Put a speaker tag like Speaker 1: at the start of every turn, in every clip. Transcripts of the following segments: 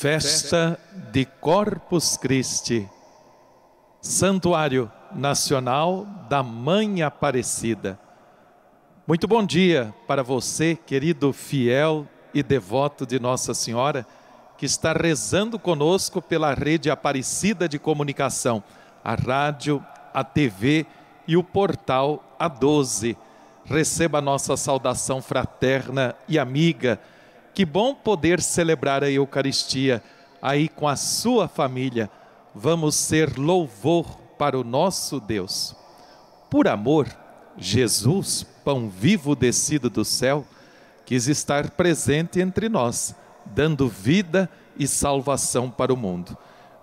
Speaker 1: Festa de Corpus Christi, Santuário Nacional da Mãe Aparecida. Muito bom dia para você, querido fiel e devoto de Nossa Senhora, que está rezando conosco pela rede Aparecida de Comunicação, a rádio, a TV e o portal A12. Receba nossa saudação fraterna e amiga que bom poder celebrar a Eucaristia aí com a sua família. Vamos ser louvor para o nosso Deus. Por amor, Jesus, pão vivo descido do céu, quis estar presente entre nós, dando vida e salvação para o mundo.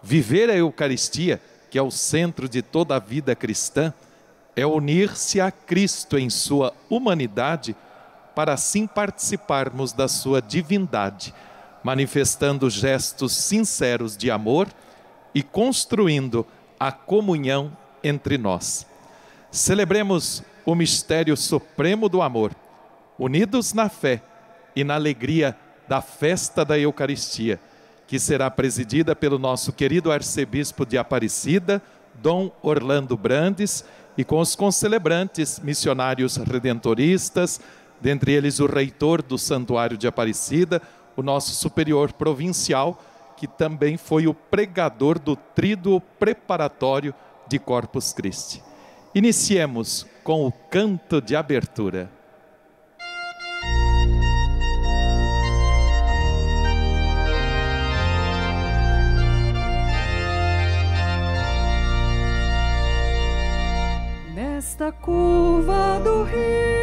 Speaker 1: Viver a Eucaristia, que é o centro de toda a vida cristã, é unir-se a Cristo em sua humanidade para assim participarmos da sua divindade, manifestando gestos sinceros de amor e construindo a comunhão entre nós. Celebremos o mistério supremo do amor, unidos na fé e na alegria da festa da Eucaristia, que será presidida pelo nosso querido arcebispo de Aparecida, Dom Orlando Brandes, e com os concelebrantes missionários redentoristas, dentre eles o reitor do Santuário de Aparecida, o nosso superior provincial, que também foi o pregador do tríduo preparatório de Corpus Christi. Iniciemos com o canto de abertura.
Speaker 2: Nesta curva do rio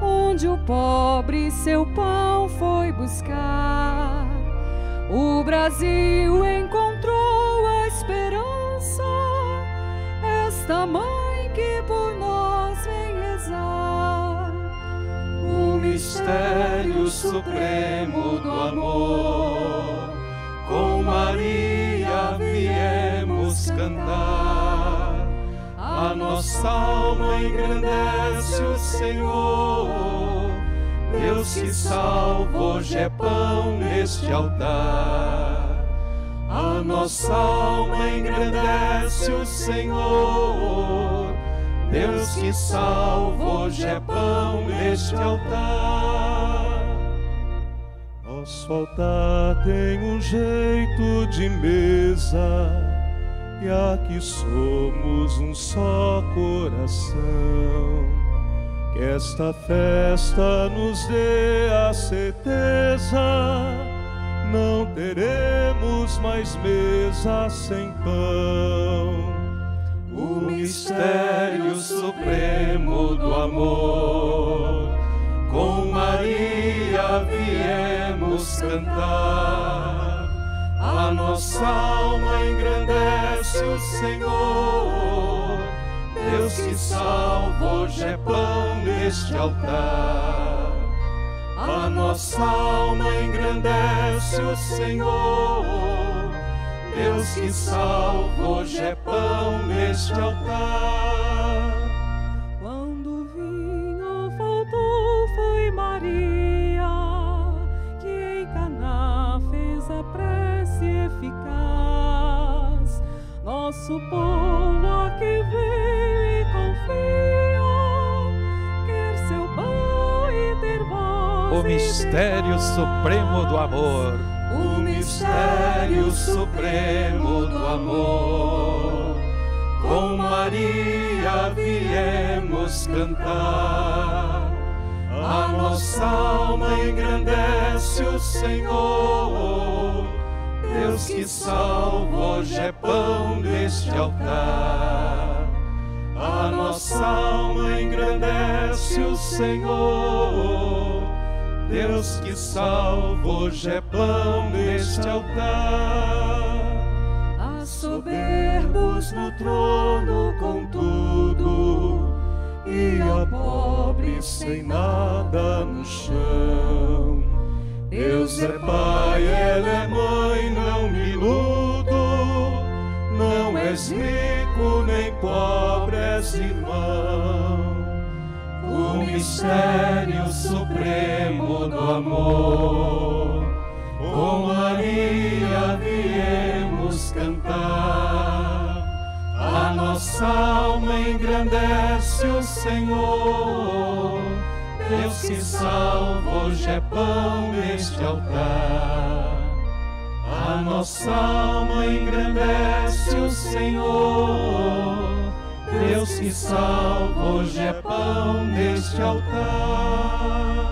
Speaker 2: onde o pobre seu pão foi buscar, o Brasil encontrou a esperança, esta mãe que por nós vem rezar.
Speaker 3: O mistério supremo do amor, com Maria viemos cantar a nossa alma engrandece o Senhor. Deus que salva hoje é pão neste altar. A nossa alma engrandece o Senhor. Deus que salva hoje é pão neste altar. Nosso altar tem um jeito de mesa e aqui somos um só coração. Que esta festa nos dê a certeza, não teremos mais mesa sem pão. O mistério supremo do amor, com Maria viemos cantar nossa alma engrandece o Senhor. Deus que salva hoje é pão neste altar. A nossa alma engrandece o Senhor. Deus que salva hoje é pão neste altar.
Speaker 2: Nosso povo aqui veio e confia, quer seu pão e ter voz.
Speaker 1: O mistério supremo do amor.
Speaker 3: O mistério supremo do amor, com Maria viemos cantar. A nossa alma engrandece o Senhor. Deus que salva hoje é pão neste altar. A nossa alma engrandece o Senhor. Deus que salva hoje é pão neste altar.
Speaker 2: A soberbos no trono, contudo,
Speaker 3: e a pobre sem nada no chão. Deus é pai, ela é mãe, não me iludo. Não és rico nem pobre, és irmão. O mistério supremo do amor, Com Maria viemos cantar. A nossa alma engrandece o Senhor. Deus que salva hoje é pão neste altar. A nossa alma engrandece o Senhor. Deus que salva hoje é pão neste altar.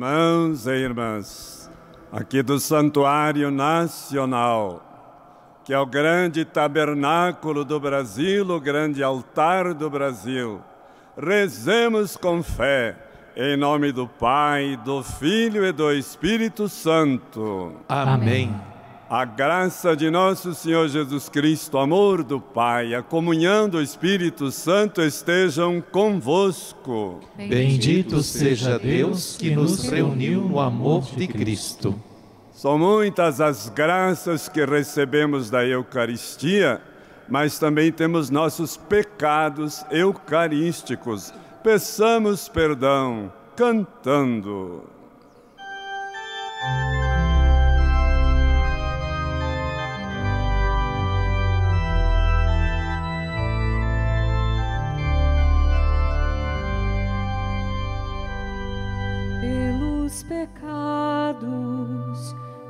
Speaker 4: Irmãos e irmãs, aqui do Santuário Nacional, que é o grande tabernáculo do Brasil, o grande altar do Brasil, rezemos com fé, em nome do Pai, do Filho e do Espírito Santo.
Speaker 1: Amém.
Speaker 4: A graça de nosso Senhor Jesus Cristo, o amor do Pai, a comunhão do Espírito Santo estejam convosco.
Speaker 1: Bendito seja Deus que nos reuniu no amor de Cristo.
Speaker 4: São muitas as graças que recebemos da Eucaristia, mas também temos nossos pecados eucarísticos. Peçamos perdão cantando.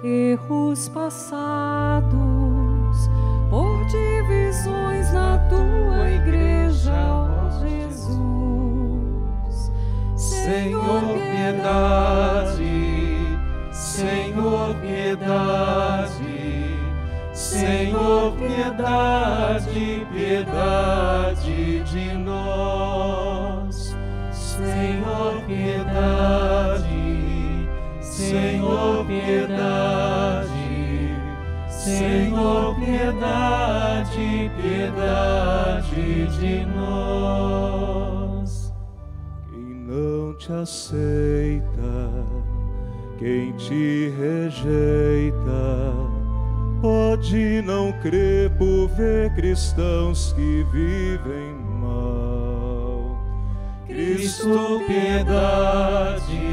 Speaker 2: Erros passados,
Speaker 3: piedade, Senhor, piedade, piedade de nós. Quem não te aceita, quem te rejeita, pode não crer por ver cristãos que vivem mal. Cristo, piedade,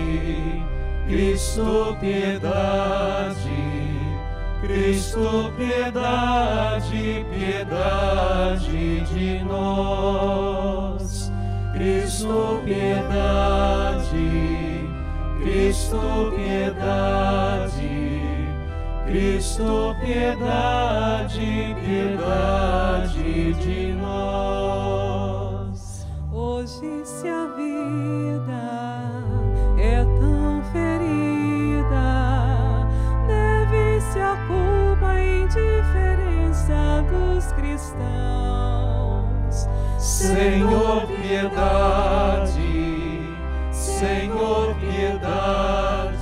Speaker 3: Cristo, piedade, Cristo, piedade, piedade de nós. Cristo, piedade, Cristo, piedade, Cristo, piedade, piedade de nós.
Speaker 2: Hoje, se a vida
Speaker 3: Senhor, piedade, Senhor, piedade,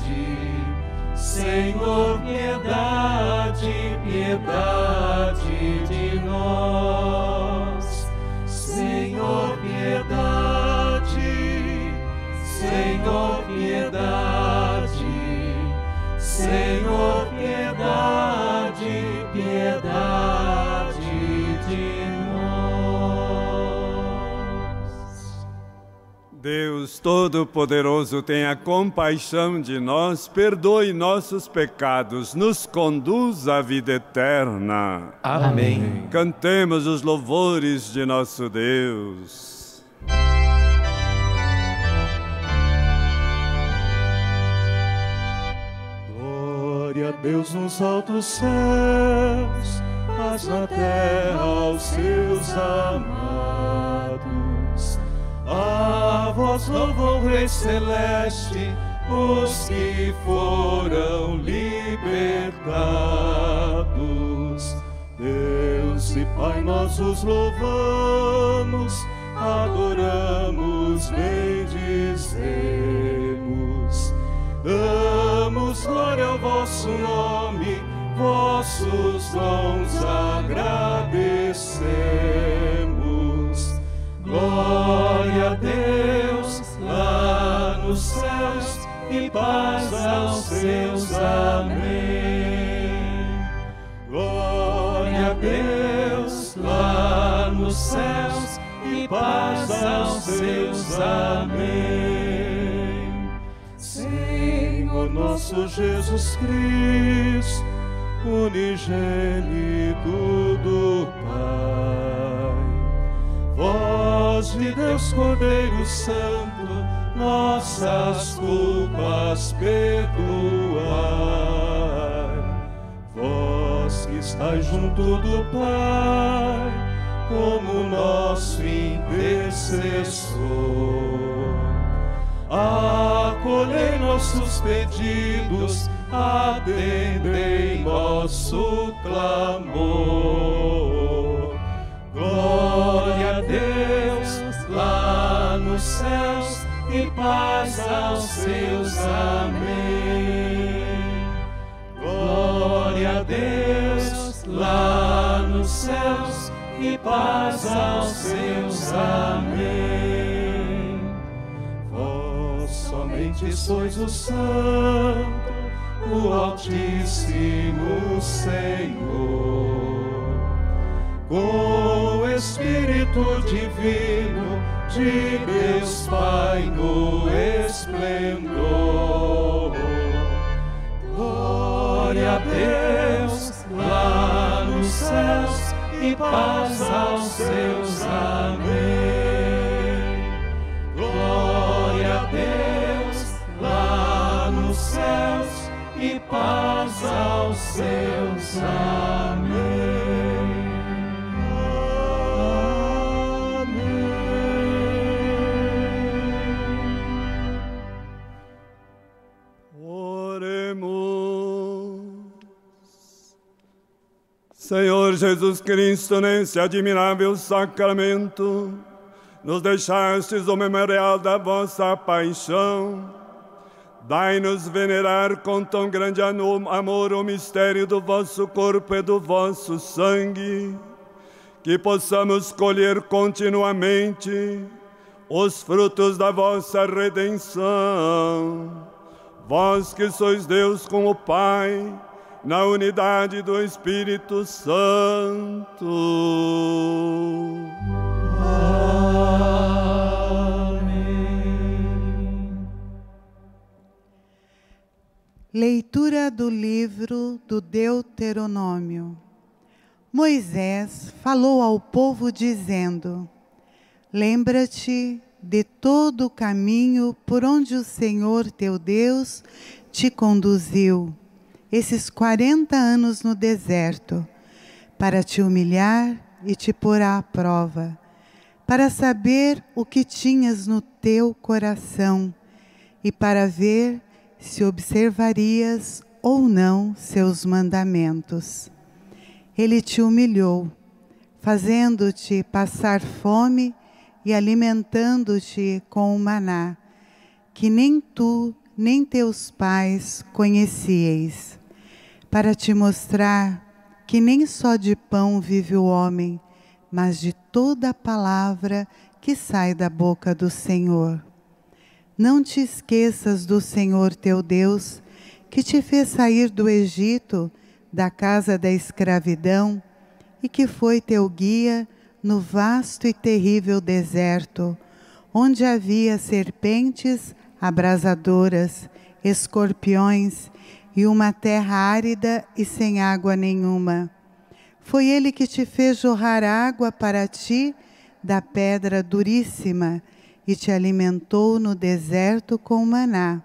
Speaker 3: Senhor, piedade, piedade de nós. Senhor, piedade, Senhor, piedade, Senhor, piedade, piedade
Speaker 4: Deus Todo-Poderoso, tenha compaixão de nós, perdoe nossos pecados, nos conduz à vida eterna.
Speaker 1: Amém.
Speaker 4: Cantemos os louvores de nosso Deus.
Speaker 3: Glória a Deus nos altos céus, paz na terra aos seus amados. A vós louvam, Rei Celeste, os que foram libertados. Deus e Pai, nós os louvamos, adoramos, bendizemos. Damos glória ao vosso nome, vossos dons agradecemos. Glória a Deus lá nos céus e paz aos seus. Amém. Glória a Deus lá nos céus e paz aos seus. Amém. Senhor nosso Jesus Cristo, unigênito do Pai, voz de Deus Cordeiro Santo, nossas culpas perdoai. Vós que estáis junto do Pai, como nosso intercessor. Acolhei nossos pedidos, atendei nosso clamor. Glória a Deus lá nos céus e paz aos seus. Amém. Glória a Deus lá nos céus e paz aos seus. Amém. Vós somente sois o Santo, o Altíssimo Senhor. Com o Espírito Divino de Deus Pai no esplendor. Glória a Deus lá nos céus e paz aos seus. Amém. Glória a Deus lá nos céus e paz aos seus. Amém.
Speaker 4: Senhor Jesus Cristo, nesse admirável sacramento, nos deixastes o memorial da vossa paixão. Dai-nos venerar com tão grande amor o mistério do vosso corpo e do vosso sangue, que possamos colher continuamente os frutos da vossa redenção. Vós que sois Deus com o Pai, na unidade do Espírito Santo.
Speaker 5: Leitura do livro do Deuteronômio. Moisés falou ao povo dizendo: Lembra-te de todo o caminho por onde o Senhor teu Deus te conduziu, esses quarenta anos no deserto, para te humilhar e te pôr à prova, para saber o que tinhas no teu coração e para ver se observarias ou não seus mandamentos. Ele te humilhou, fazendo-te passar fome e alimentando-te com o maná, que nem tu nem teus pais conhecieis, para te mostrar que nem só de pão vive o homem, mas de toda a palavra que sai da boca do Senhor. Não te esqueças do Senhor teu Deus, que te fez sair do Egito, da casa da escravidão, e que foi teu guia no vasto e terrível deserto, onde havia serpentes abrasadoras, escorpiões e uma terra árida e sem água nenhuma. Foi ele que te fez jorrar água para ti da pedra duríssima e te alimentou no deserto com maná,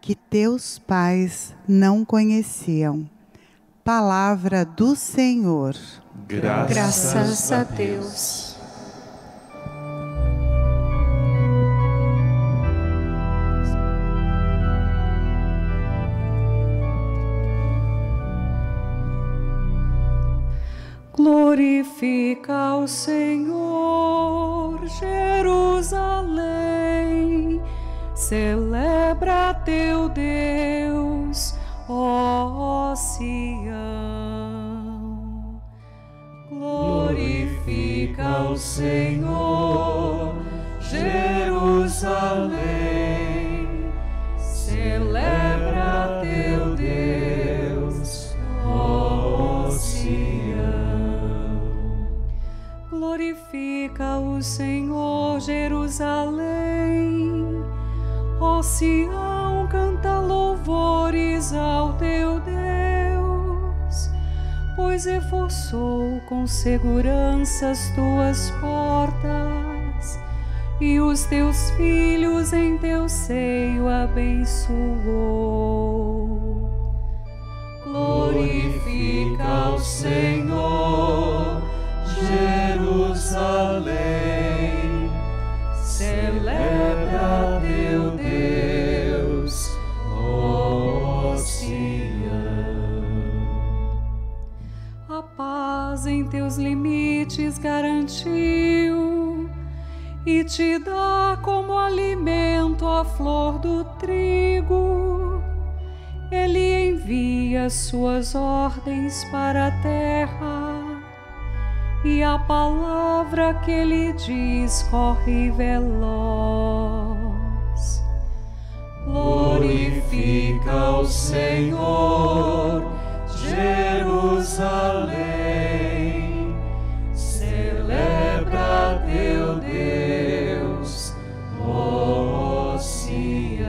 Speaker 5: que teus pais não conheciam. Palavra do Senhor.
Speaker 1: Graças,
Speaker 2: Graças a Deus. Glorifica o Senhor, Jerusalém, celebra teu Deus, ó Sião. Glorifica o Senhor, Jerusalém. Glorifica o Senhor, Jerusalém, ó Sião, canta louvores ao teu Deus pois reforçou com segurança as tuas portas e os teus filhos em teu seio abençoou. Glorifica ao Senhor, Jerusalém, celebra teu Deus, ó Sião. A paz em teus limites garantiu e te dá como alimento a flor do trigo. Ele envia suas ordens para a terra e a palavra que ele diz corre veloz. Glorifica o Senhor, Jerusalém, celebra teu Deus, Sião.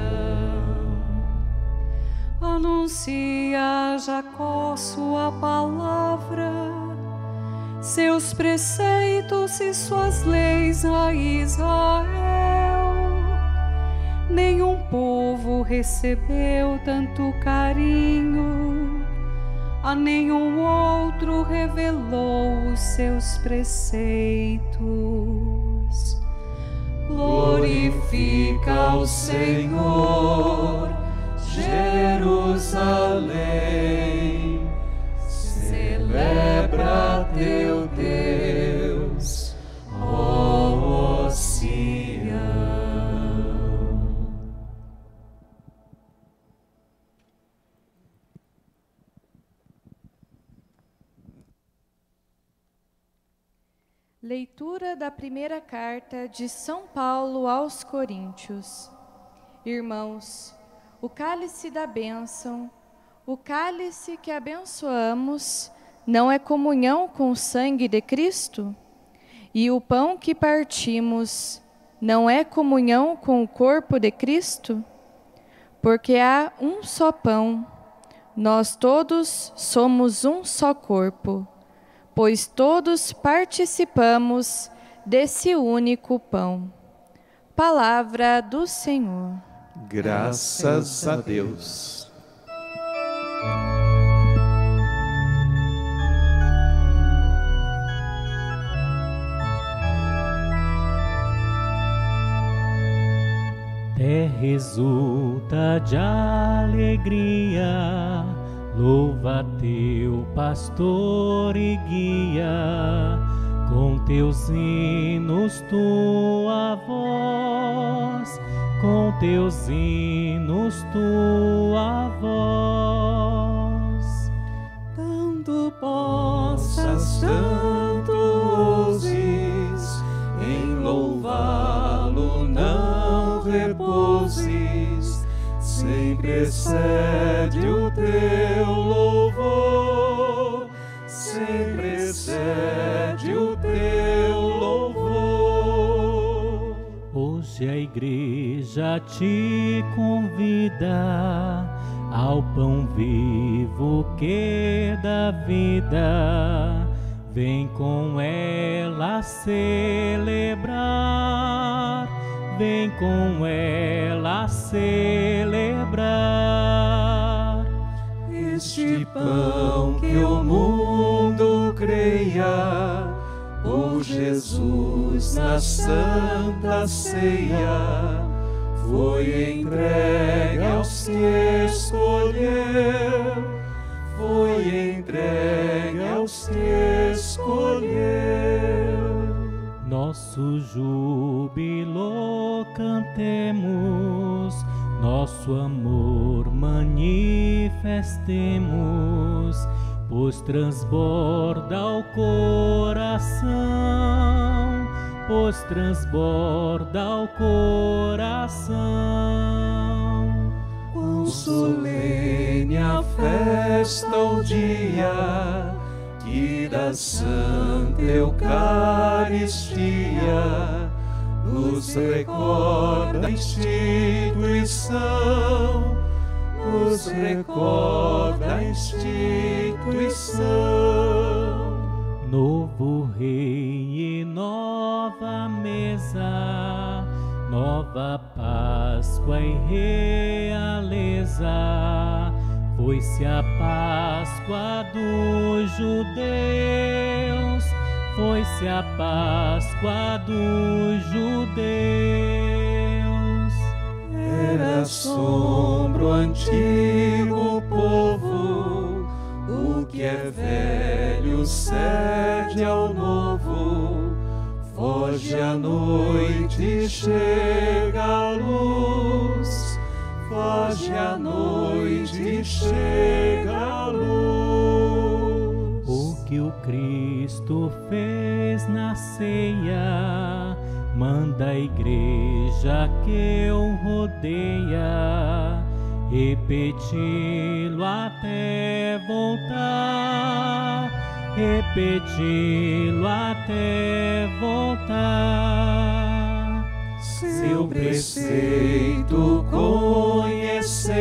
Speaker 2: Anuncia Jacó sua palavra, seus preceitos e suas leis a Israel. Nenhum povo recebeu tanto carinho, a nenhum outro revelou os seus preceitos. Glorifica o Senhor, Jerusalém, celebra teu Deus, ó Sião.
Speaker 6: Leitura da primeira carta de São Paulo aos Coríntios. Irmãos, o cálice da bênção, o cálice que abençoamos, não é comunhão com o sangue de Cristo? E o pão que partimos, não é comunhão com o corpo de Cristo? Porque há um só pão, nós todos somos um só corpo pois todos participamos desse único pão. Palavra do Senhor.
Speaker 1: Graças a Deus.
Speaker 7: Até resulta de alegria, louva teu pastor e guia, com teus hinos tua voz, com teus hinos tua voz.
Speaker 2: Tanto possas, tanto excede o teu louvor, sempre excede o teu louvor.
Speaker 7: Hoje a igreja te convida ao pão vivo que dá vida. Vem com ela celebrar, vem com ela celebrar.
Speaker 2: Este pão que o mundo creia, por Jesus na santa ceia, foi entregue aos que escolheu, foi entregue aos que escolheu.
Speaker 7: Nosso júbilo cantemos, nosso amor manifestemos, pois transborda o coração, pois transborda o coração.
Speaker 3: Quão solene a festa o dia que da Santa Eucaristia nos recorda a instituição, nos recorda a instituição.
Speaker 7: Novo rei e nova mesa, nova Páscoa e realeza. Foi-se a Páscoa dos judeus foi-se a Páscoa dos judeus.
Speaker 3: Era sombro antigo povo, o que é velho cede ao novo. Foge a noite, chega a luz. Foge a noite, chega a luz.
Speaker 7: O que o Cristo fez na ceia, manda a igreja que eu rodeia, repeti-lo até voltar, repeti-lo até voltar.
Speaker 3: Seu preceito conhecemos,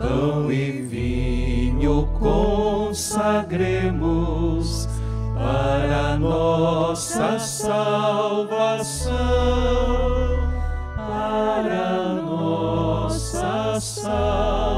Speaker 3: pão e vinho consagremos para nossa salvação, para nossa salvação.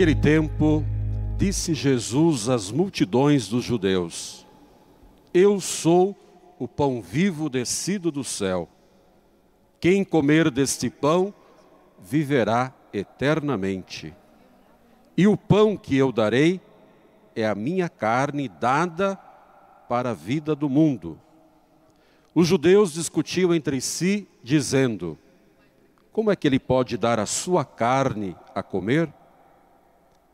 Speaker 8: Naquele tempo, disse Jesus às multidões dos judeus: Eu sou o pão vivo descido do céu. Quem comer deste pão viverá eternamente. E o pão que eu darei é a minha carne dada para a vida do mundo. Os judeus discutiam entre si, dizendo: Como é que ele pode dar a sua carne a comer?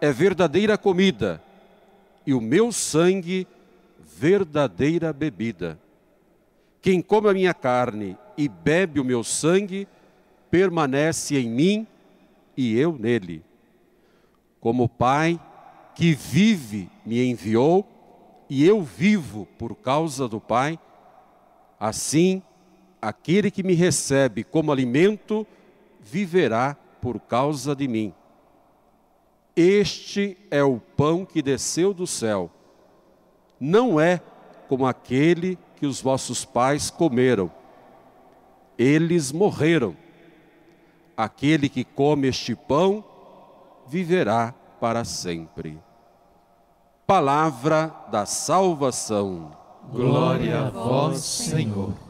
Speaker 8: é verdadeira comida, e o meu sangue verdadeira bebida. Quem come a minha carne e bebe o meu sangue, permanece em mim e eu nele. Como o Pai que vive me enviou, e eu vivo por causa do Pai, assim aquele que me recebe como alimento viverá por causa de mim. Este é o pão que desceu do céu. Não é como aquele que os vossos pais comeram. Eles morreram. Aquele que come este pão viverá para sempre. Palavra da salvação.
Speaker 1: Glória a vós, Senhor.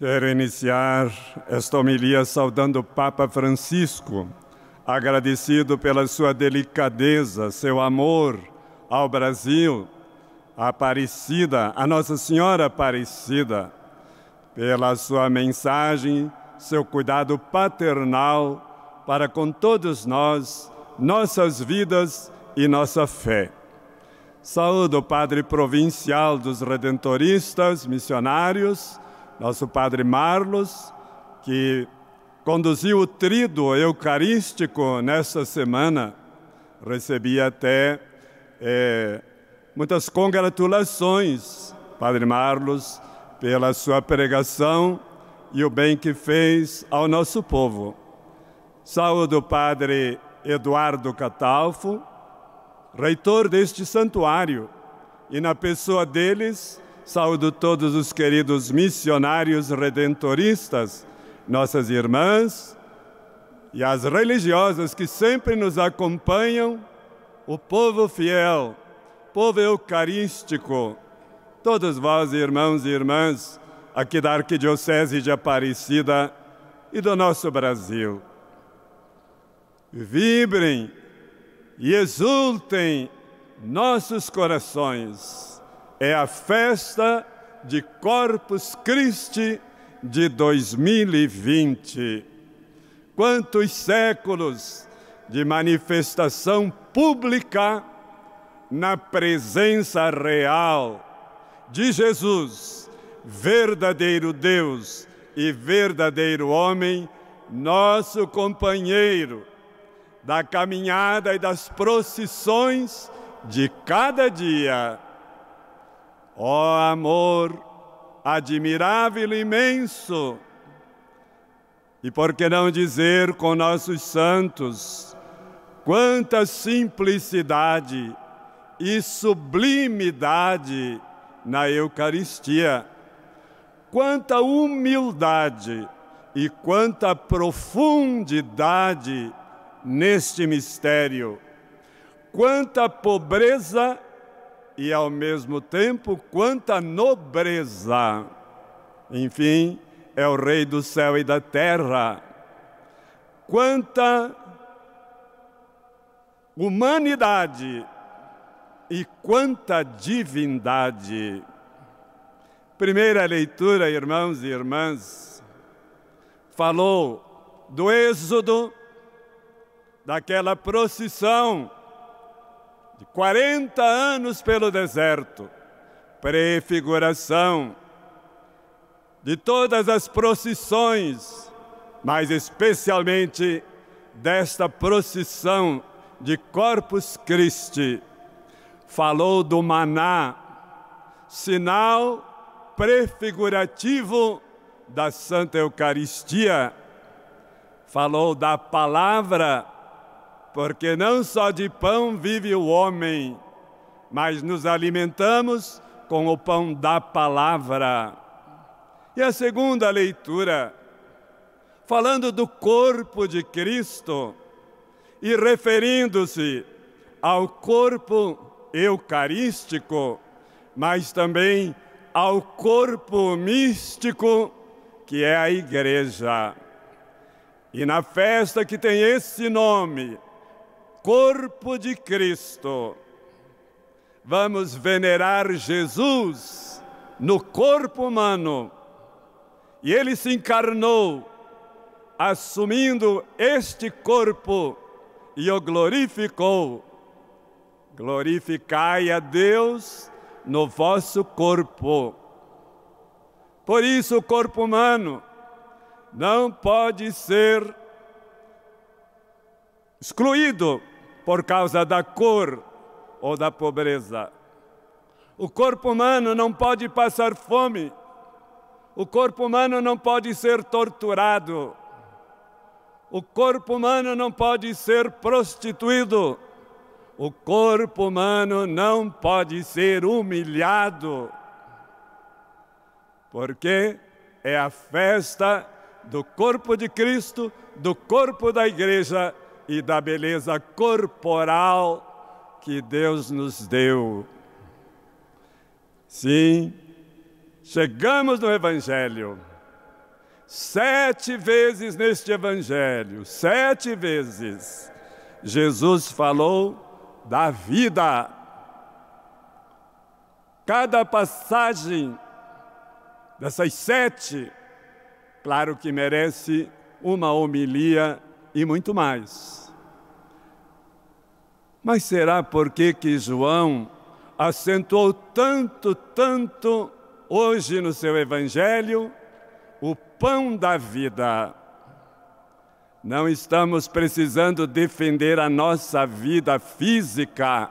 Speaker 4: Quero iniciar esta homilia saudando o Papa Francisco, agradecido pela sua delicadeza, seu amor ao Brasil, a Aparecida, a Nossa Senhora Aparecida, pela sua mensagem, seu cuidado paternal para com todos nós, nossas vidas e nossa fé. Saúdo o Padre Provincial dos Redentoristas Missionários, nosso Padre Marlos, que conduziu o trido eucarístico nesta semana, recebi até é, muitas congratulações, Padre Marlos, pela sua pregação e o bem que fez ao nosso povo. Saúdo o Padre Eduardo Catalfo, reitor deste santuário, e na pessoa deles, Saúdo todos os queridos missionários redentoristas, nossas irmãs e as religiosas que sempre nos acompanham, o povo fiel, povo eucarístico, todos vós, irmãos e irmãs, aqui da Arquidiocese de Aparecida e do nosso Brasil. Vibrem e exultem nossos corações é a festa de Corpus Christi de 2020. Quantos séculos de manifestação pública na presença real de Jesus, verdadeiro Deus e verdadeiro homem, nosso companheiro da caminhada e das procissões de cada dia Ó oh, amor admirável e imenso! E por que não dizer com nossos santos, quanta simplicidade e sublimidade na Eucaristia, quanta humildade e quanta profundidade neste mistério, quanta pobreza e ao mesmo tempo quanta nobreza. Enfim, é o Rei do céu e da terra. Quanta humanidade e quanta divindade. Primeira leitura, irmãos e irmãs, falou do êxodo, daquela procissão de 40 anos pelo deserto, prefiguração de todas as procissões, mas especialmente desta procissão de Corpus Christi. Falou do maná, sinal prefigurativo da Santa Eucaristia. Falou da palavra porque não só de pão vive o homem, mas nos alimentamos com o pão da palavra. E a segunda leitura, falando do corpo de Cristo e referindo-se ao corpo eucarístico, mas também ao corpo místico, que é a Igreja. E na festa que tem esse nome, Corpo de Cristo, vamos venerar Jesus no corpo humano. E ele se encarnou, assumindo este corpo, e o glorificou. Glorificai a Deus no vosso corpo. Por isso, o corpo humano não pode ser excluído por causa da cor ou da pobreza. O corpo humano não pode passar fome. O corpo humano não pode ser torturado. O corpo humano não pode ser prostituído. O corpo humano não pode ser humilhado. Porque é a festa do corpo de Cristo, do corpo da igreja e da beleza corporal que Deus nos deu. Sim, chegamos no Evangelho. Sete vezes neste Evangelho, sete vezes, Jesus falou da vida. Cada passagem dessas sete, claro que merece uma homilia e muito mais. Mas será porque que João acentuou tanto, tanto hoje no seu evangelho o pão da vida? Não estamos precisando defender a nossa vida física,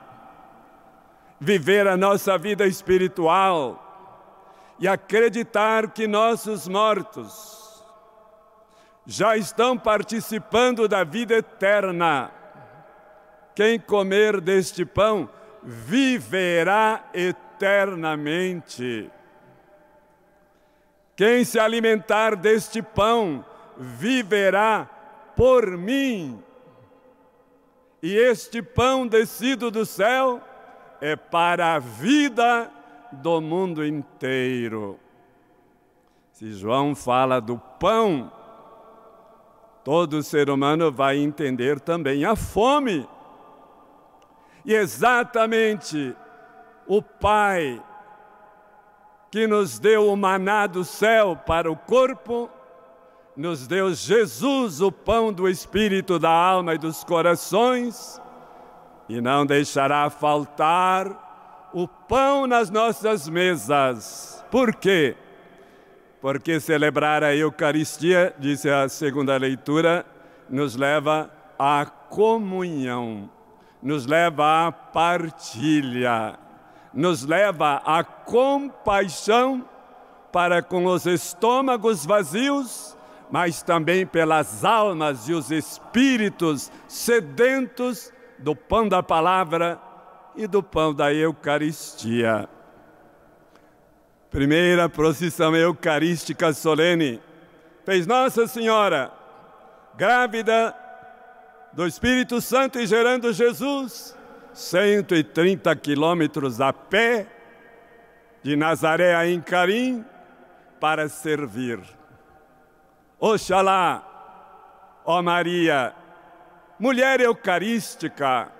Speaker 4: viver a nossa vida espiritual e acreditar que nossos mortos já estão participando da vida eterna. Quem comer deste pão viverá eternamente. Quem se alimentar deste pão viverá por mim. E este pão descido do céu é para a vida do mundo inteiro. Se João fala do pão, todo ser humano vai entender também a fome. E exatamente o Pai que nos deu o maná do céu para o corpo, nos deu Jesus, o pão do espírito, da alma e dos corações, e não deixará faltar o pão nas nossas mesas. Por quê? Porque celebrar a Eucaristia, disse a segunda leitura, nos leva à comunhão, nos leva à partilha, nos leva à compaixão para com os estômagos vazios, mas também pelas almas e os espíritos sedentos do pão da palavra e do pão da Eucaristia. Primeira procissão eucarística solene. Fez Nossa Senhora, grávida do Espírito Santo e gerando Jesus, 130 quilômetros a pé, de Nazaré a Incarim, para servir. Oxalá, ó Maria, mulher eucarística,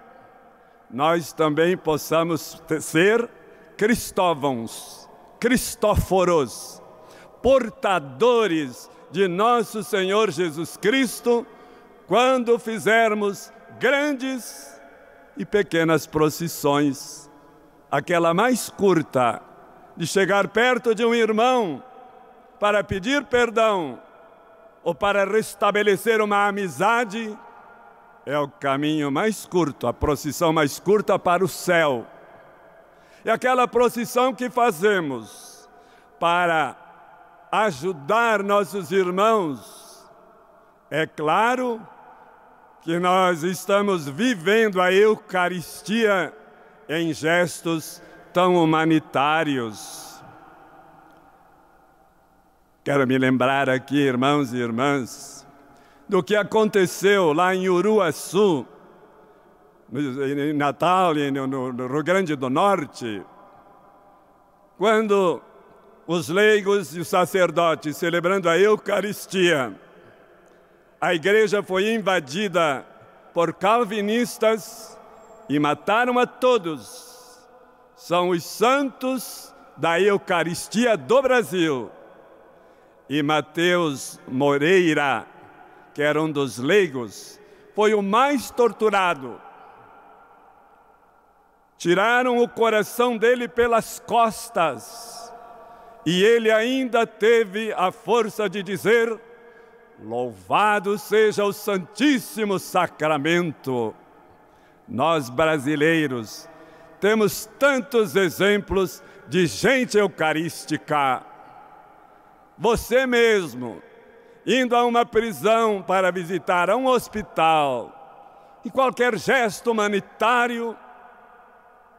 Speaker 4: nós também possamos ser cristóvãos Cristóforos, portadores de nosso Senhor Jesus Cristo, quando fizermos grandes e pequenas procissões. Aquela mais curta, de chegar perto de um irmão para pedir perdão ou para restabelecer uma amizade, é o caminho mais curto, a procissão mais curta para o céu e aquela procissão que fazemos para ajudar nossos irmãos, é claro que nós estamos vivendo a Eucaristia em gestos tão humanitários. Quero me lembrar aqui, irmãos e irmãs, do que aconteceu lá em Uruaçu, em Natal no, no Rio Grande do Norte, quando os leigos e os sacerdotes celebrando a Eucaristia, a igreja foi invadida por calvinistas e mataram a todos. São os santos da Eucaristia do Brasil. E Mateus Moreira, que era um dos leigos, foi o mais torturado Tiraram o coração dele pelas costas e ele ainda teve a força de dizer: Louvado seja o Santíssimo Sacramento. Nós brasileiros temos tantos exemplos de gente eucarística. Você mesmo, indo a uma prisão para visitar a um hospital, e qualquer gesto humanitário,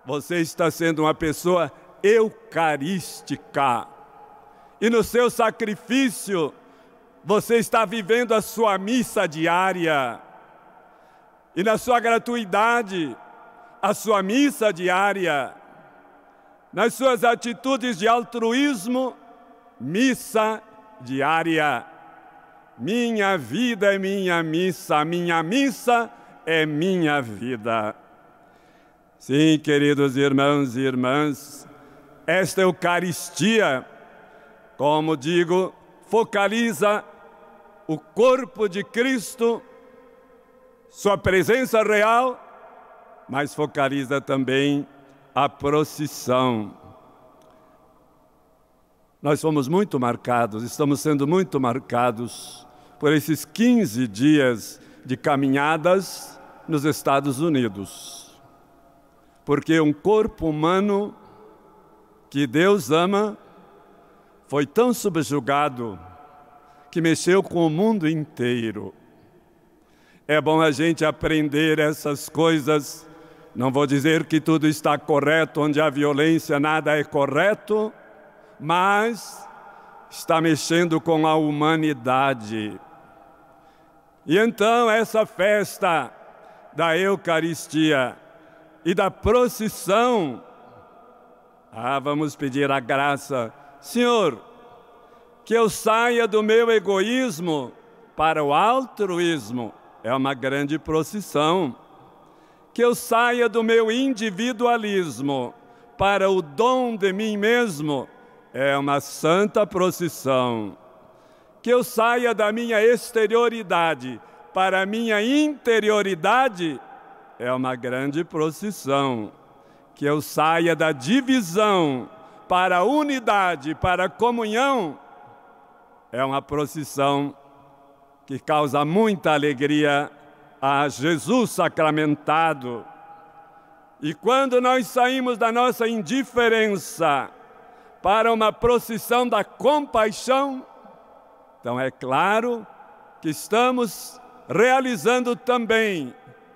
Speaker 4: você está sendo uma pessoa eucarística. E no seu sacrifício, você está vivendo a sua missa diária. E na sua gratuidade, a sua missa diária. Nas suas atitudes de altruísmo, missa diária. Minha vida é minha missa, minha missa é minha vida. Sim, queridos irmãos e irmãs, esta Eucaristia, como digo, focaliza o corpo de Cristo, sua presença real, mas focaliza também a procissão. Nós fomos muito marcados, estamos sendo muito marcados por esses 15 dias de caminhadas nos Estados Unidos porque um corpo humano que Deus ama foi tão subjugado que mexeu com o mundo inteiro. É bom a gente aprender essas coisas. Não vou dizer que tudo está correto, onde há violência nada é correto, mas está mexendo com a humanidade. E então essa festa da Eucaristia e da procissão. Ah, vamos pedir a graça, Senhor, que eu saia do meu egoísmo para o altruísmo. É uma grande procissão. Que eu saia do meu individualismo para o dom de mim mesmo. É uma santa procissão. Que eu saia da minha exterioridade para a minha interioridade é uma grande procissão. Que eu saia da divisão para a unidade, para a comunhão, é uma procissão que causa muita alegria a Jesus sacramentado. E quando nós saímos da nossa indiferença para uma procissão da compaixão, então é claro que estamos realizando também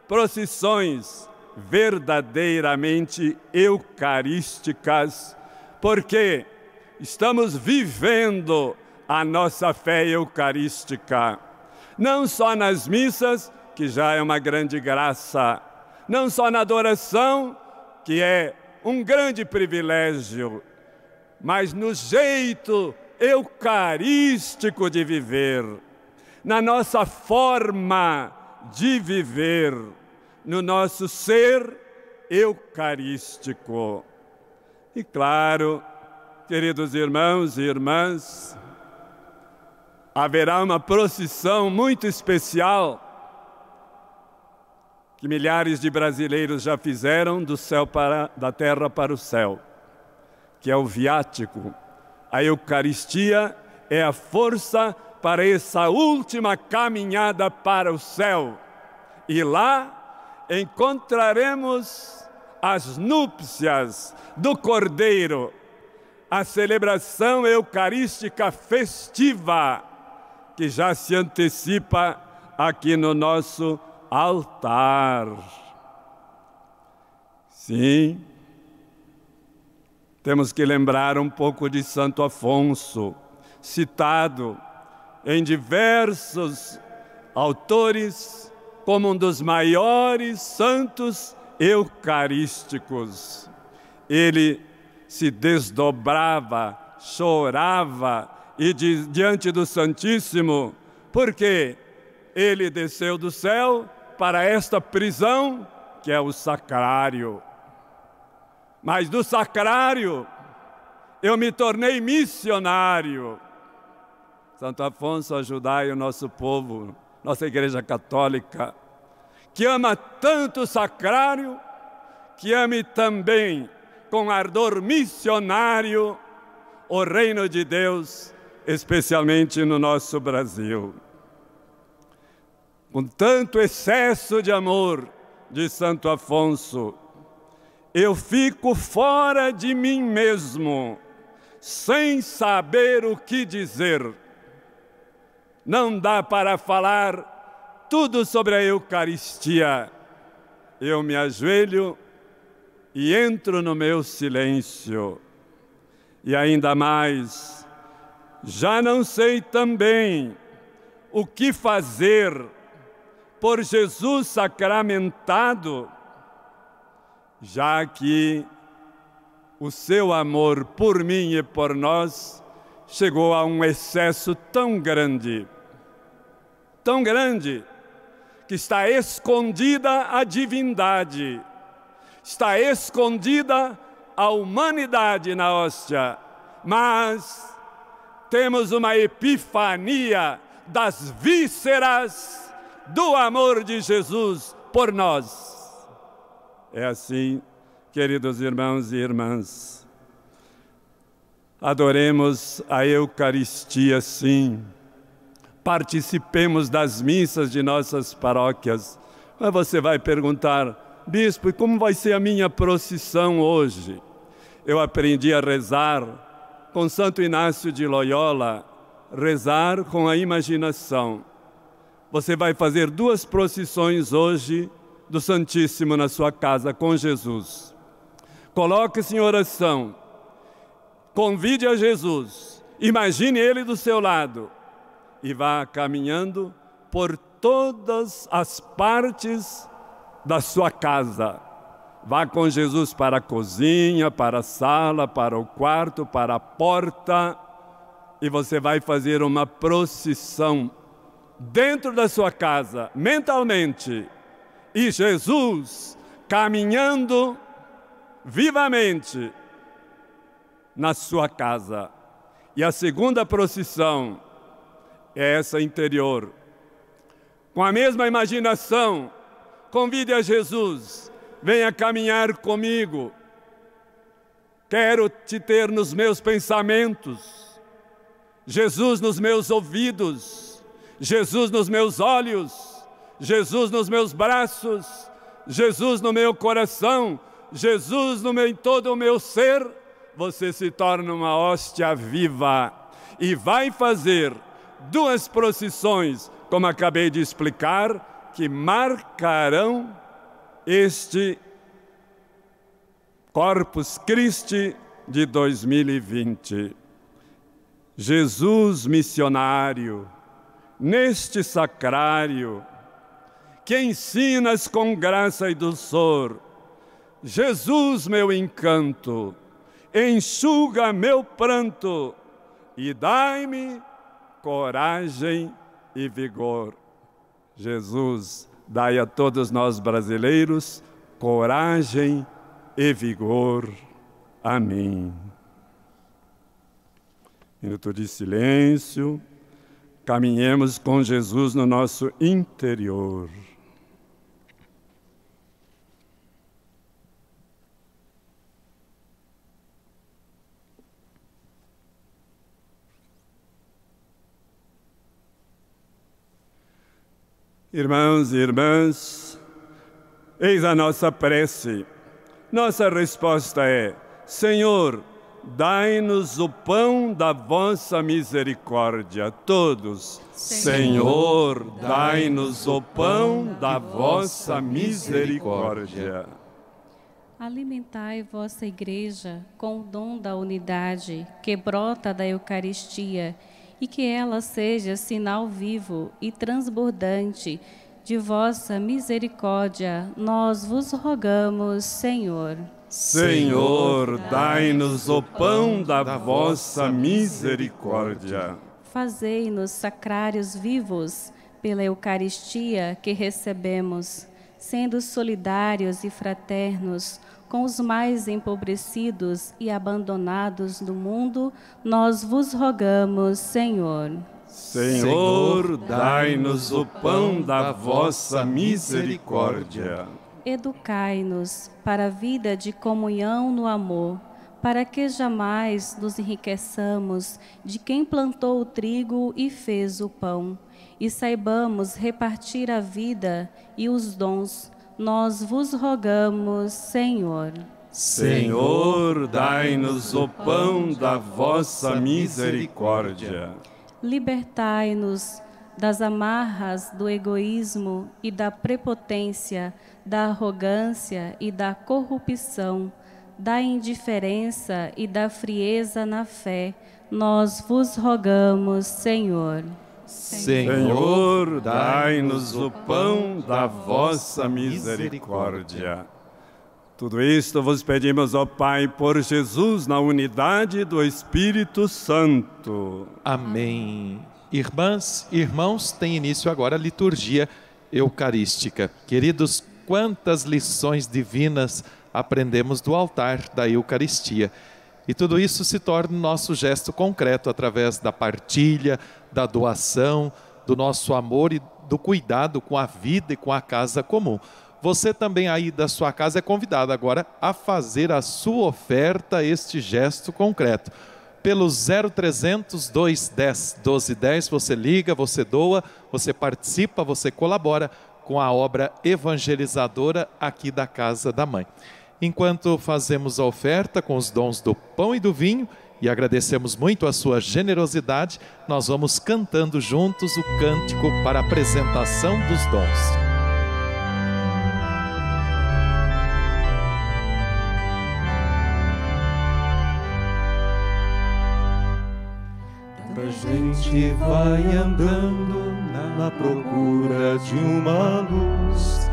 Speaker 4: procissões verdadeiramente eucarísticas, porque estamos vivendo a nossa fé eucarística, não só nas missas, que já é uma grande graça, não só na adoração, que é um grande privilégio, mas no jeito eucarístico de viver, na nossa forma de viver no nosso ser eucarístico. E claro, queridos irmãos e irmãs, haverá uma procissão muito especial que milhares de brasileiros já fizeram do céu para da terra para o céu, que é o viático. A Eucaristia é a força para essa última caminhada para o céu. E lá encontraremos as núpcias do Cordeiro, a celebração eucarística festiva que já se antecipa aqui no nosso altar. Sim, temos que lembrar um pouco de Santo Afonso, citado em diversos autores como um dos maiores santos eucarísticos. Ele se desdobrava, chorava e di diante do Santíssimo, porque ele desceu do céu para esta prisão que é o sacrário. Mas do sacrário eu me tornei missionário. Santo Afonso, ajudai o nosso povo, nossa Igreja Católica, que ama tanto o sacrário, que ame também com ardor missionário o reino de Deus, especialmente no nosso Brasil. Com tanto excesso de amor de Santo Afonso, eu fico fora de mim mesmo, sem saber o que dizer. Não dá para falar tudo sobre a Eucaristia. Eu me ajoelho e entro no meu silêncio. E ainda mais, já não sei também o que fazer por Jesus sacramentado, já que o seu amor por mim e por nós chegou a um excesso tão grande, tão grande, que está escondida a divindade, está escondida a humanidade na hóstia, mas temos uma epifania das vísceras do amor de Jesus por nós. É assim, queridos irmãos e irmãs. Adoremos a Eucaristia, sim. Participemos das missas de nossas paróquias. Mas você vai perguntar, bispo, e como vai ser a minha procissão hoje? Eu aprendi a rezar com Santo Inácio de Loyola, rezar com a imaginação. Você vai fazer duas procissões hoje do Santíssimo na sua casa com Jesus. Coloque-se em oração. Convide a Jesus. Imagine ele do seu lado e vá caminhando por todas as partes da sua casa. Vá com Jesus para a cozinha, para a sala, para o quarto, para a porta, e você vai fazer uma procissão dentro da sua casa, mentalmente, e Jesus caminhando vivamente na sua casa. E a segunda procissão é essa interior. Com a mesma imaginação, convide a Jesus, venha caminhar comigo. Quero te ter nos meus pensamentos, Jesus nos meus ouvidos, Jesus nos meus olhos, Jesus nos meus braços, Jesus no meu coração, Jesus no meu, em todo o meu ser, você se torna uma hóstia viva e vai fazer duas procissões, como acabei de explicar, que marcarão este Corpus Christi de 2020. Jesus missionário, neste sacrário, que ensinas com graça e dulçor. Jesus, meu encanto, enxuga meu pranto e dai-me coragem e vigor. Jesus, dai a todos nós brasileiros coragem e vigor. Amém. Minuto de silêncio. Caminhemos com Jesus no nosso interior. Irmãos e irmãs, eis a nossa prece. Nossa resposta é: Senhor, Dai-nos o pão da vossa misericórdia, todos. Senhor, dai-nos o pão da vossa misericórdia.
Speaker 9: Alimentai vossa igreja com o dom da unidade que brota da Eucaristia e que ela seja sinal vivo e transbordante de vossa misericórdia, nós vos rogamos, Senhor.
Speaker 4: Senhor, dai-nos o pão da vossa misericórdia.
Speaker 9: Fazei-nos sacrários vivos pela Eucaristia que recebemos, sendo solidários e fraternos com os mais empobrecidos e abandonados do mundo, nós vos rogamos, Senhor.
Speaker 4: Senhor, dai-nos o pão da vossa misericórdia.
Speaker 9: Educai-nos para a vida de comunhão no amor, para que jamais nos enriqueçamos de quem plantou o trigo e fez o pão, e saibamos repartir a vida e os dons. Nós vos rogamos, Senhor.
Speaker 4: Senhor, dai-nos o pão da vossa misericórdia.
Speaker 9: Libertai-nos das amarras do egoísmo e da prepotência, da arrogância e da corrupção, da indiferença e da frieza na fé. Nós vos rogamos, Senhor.
Speaker 4: Senhor, dai-nos o pão da vossa misericórdia. Tudo isto vos pedimos, ó Pai, por Jesus, na unidade do Espírito Santo.
Speaker 1: Amém. Irmãs e irmãos, tem início agora a liturgia eucarística. Queridos, quantas lições divinas aprendemos do altar da Eucaristia. E tudo isso se torna nosso gesto concreto através da partilha, da doação, do nosso amor e do cuidado com a vida e com a casa comum. Você também aí da sua casa é convidado agora a fazer a sua oferta, este gesto concreto. Pelo 0300 210 1210, você liga, você doa, você participa, você colabora com a obra evangelizadora aqui da Casa da Mãe. Enquanto fazemos a oferta com os dons do pão e do vinho, e agradecemos muito a sua generosidade, nós vamos cantando juntos o cântico para a apresentação dos dons.
Speaker 3: A gente vai andando na procura de uma luz,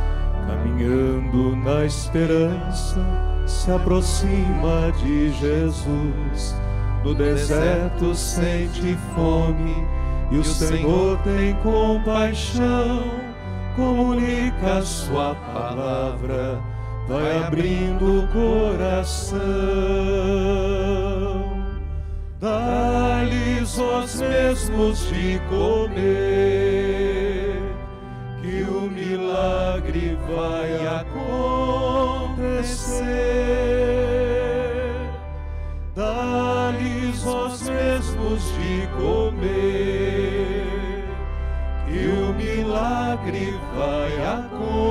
Speaker 3: caminhando na esperança, se aproxima de Jesus. No deserto sente fome e o Senhor tem compaixão, comunica a sua palavra, vai abrindo o coração. Dá-lhes os mesmos de comer, que o milagre vai acontecer. Dá-lhes os mesmos de comer, que o milagre vai acontecer.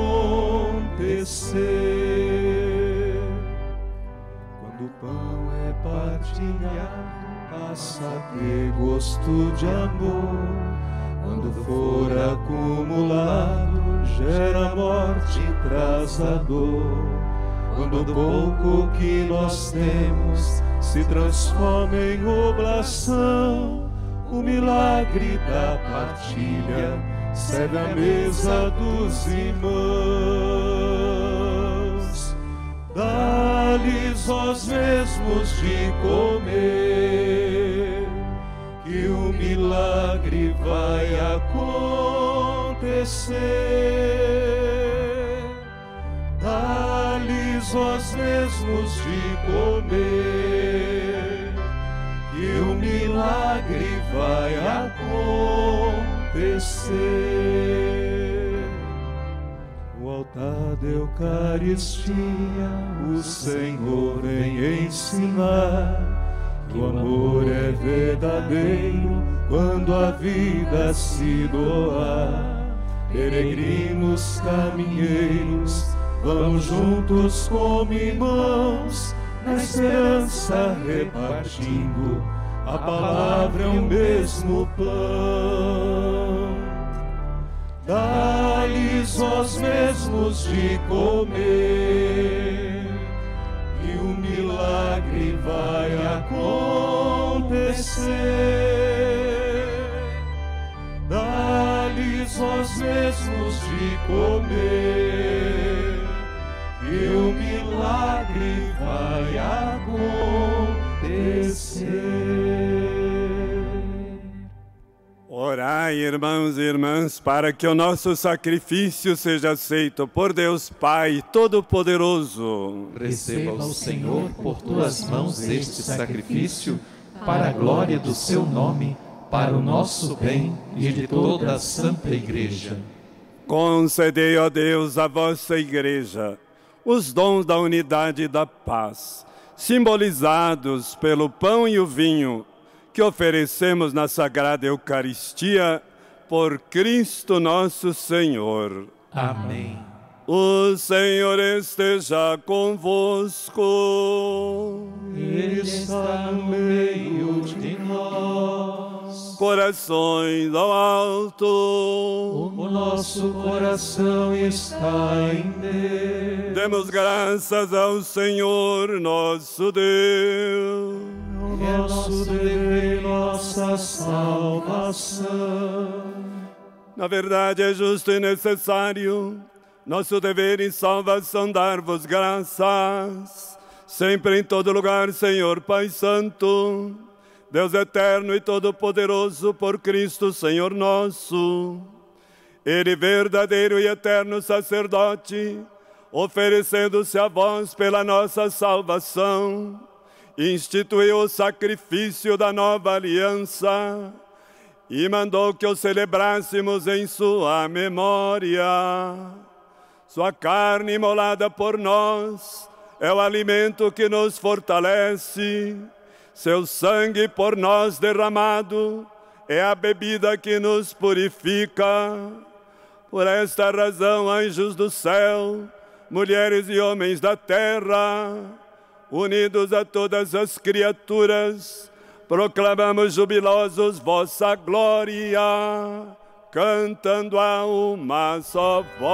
Speaker 3: Quando o pão é partilhado, passa a ter gosto de amor. Quando for acumulado, gera morte e traz a dor. Quando o pouco que nós temos se transforma em oblação, o milagre da partilha serve à mesa dos irmãos. Dá-lhes os mesmos de comer, que o milagre vai acontecer. Dá-lhes os mesmos de comer, que o milagre vai acontecer. O altar da Eucaristia, o Senhor vem ensinar o amor é verdadeiro quando a vida se doar. Peregrinos, caminheiros, vamos juntos como irmãos, na esperança repartindo a palavra é o mesmo pão. Dá-lhes os mesmos de comer, milagre vai acontecer. Dá-lhes os mesmos de comer, e o milagre vai acontecer.
Speaker 4: Orai, irmãos e irmãs, para que o nosso sacrifício seja aceito por Deus Pai Todo-Poderoso.
Speaker 1: Receba o Senhor por tuas mãos este sacrifício, para a glória do seu nome, para o nosso bem e de toda a Santa Igreja.
Speaker 4: Concedei, ó Deus, à vossa Igreja os dons da unidade e da paz, simbolizados pelo pão e o vinho que oferecemos na Sagrada Eucaristia por Cristo nosso Senhor.
Speaker 1: Amém.
Speaker 4: O Senhor esteja convosco.
Speaker 3: Ele está no meio de nós.
Speaker 4: Corações ao alto.
Speaker 3: O nosso coração está em Deus.
Speaker 4: Demos graças ao Senhor nosso Deus.
Speaker 3: É nosso dever e nossa salvação.
Speaker 4: Na verdade, é justo e necessário nosso dever e salvação dar-vos graças, sempre em todo lugar, Senhor Pai Santo, Deus eterno e todo-poderoso, por Cristo, Senhor nosso. Ele, verdadeiro e eterno sacerdote, oferecendo-se a vós pela nossa salvação, instituiu o sacrifício da nova aliança e mandou que o celebrássemos em sua memória. Sua carne imolada por nós é o alimento que nos fortalece. Seu sangue por nós derramado é a bebida que nos purifica. Por esta razão, anjos do céu, mulheres e homens da terra, unidos a todas as criaturas, proclamamos jubilosos vossa glória cantando a uma só voz.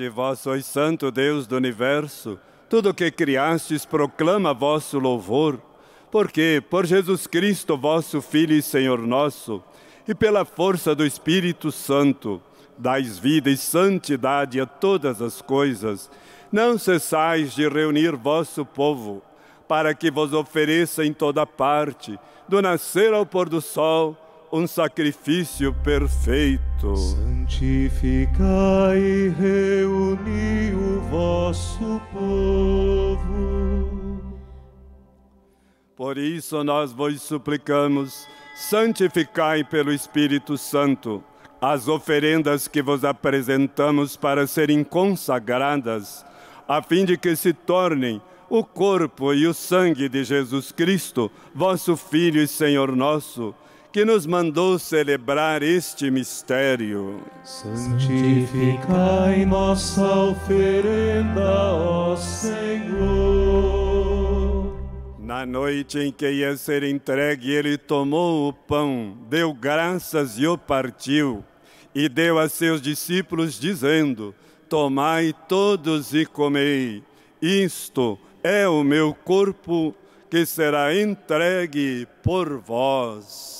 Speaker 4: Verdade, vós sois santo Deus do universo, tudo o que criastes proclama vosso louvor, porque, por Jesus Cristo, vosso Filho e Senhor nosso, e pela força do Espírito Santo, dais vida e santidade a todas as coisas, não cessais de reunir vosso povo, para que vos ofereça em toda parte, do nascer ao pôr do sol, um sacrifício perfeito.
Speaker 3: Santificai e reuni o vosso povo.
Speaker 4: Por isso nós vos suplicamos, santificai pelo Espírito Santo as oferendas que vos apresentamos para serem consagradas, a fim de que se tornem o corpo e o sangue de Jesus Cristo, vosso Filho e Senhor nosso, que nos mandou celebrar este mistério.
Speaker 3: Santificai nossa oferenda, ó Senhor.
Speaker 4: Na noite em que ia ser entregue, ele tomou o pão, deu graças e o partiu, e deu a seus discípulos, dizendo: Tomai todos e comei, isto é o meu corpo que será entregue por vós.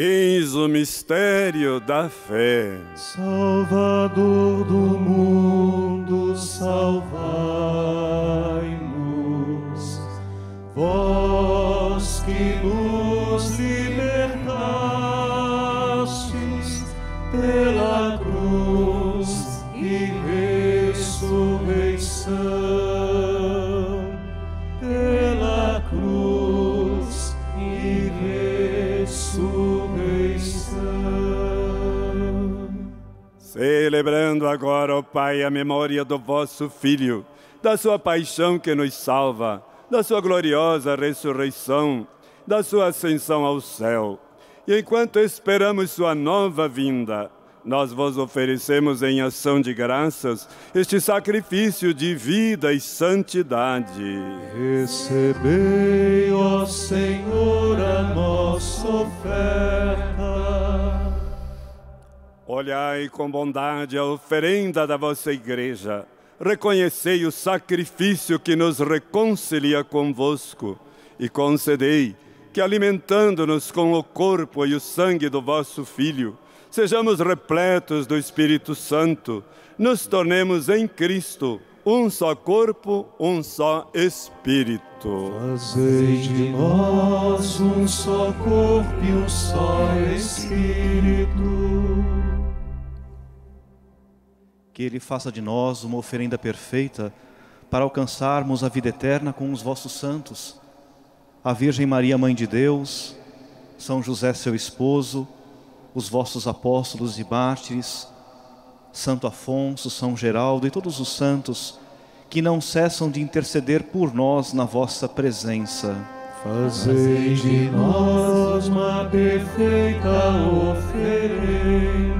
Speaker 4: Eis o mistério da fé.
Speaker 3: Salvador do mundo, salvai-nos. Vós que nos
Speaker 4: Celebrando agora, ó Pai, a memória do vosso Filho, da sua paixão que nos salva, da sua gloriosa ressurreição, da sua ascensão ao céu. E enquanto esperamos sua nova vinda, nós vos oferecemos em ação de graças este sacrifício de vida e santidade.
Speaker 3: Recebei, ó Senhor, a nossa oferta
Speaker 4: Olhai com bondade a oferenda da vossa igreja. Reconhecei o sacrifício que nos reconcilia convosco e concedei que, alimentando-nos com o corpo e o sangue do vosso Filho, sejamos repletos do Espírito Santo, nos tornemos em Cristo um só corpo, um só Espírito.
Speaker 3: Fazei de nós um só corpo e um só Espírito
Speaker 10: que Ele faça de nós uma oferenda perfeita para alcançarmos a vida eterna com os vossos santos, a Virgem Maria, Mãe de Deus, São José, seu esposo, os vossos apóstolos e mártires, Santo Afonso, São Geraldo e todos os santos que não cessam de interceder por nós na vossa presença.
Speaker 3: Fazei de nós uma perfeita oferenda.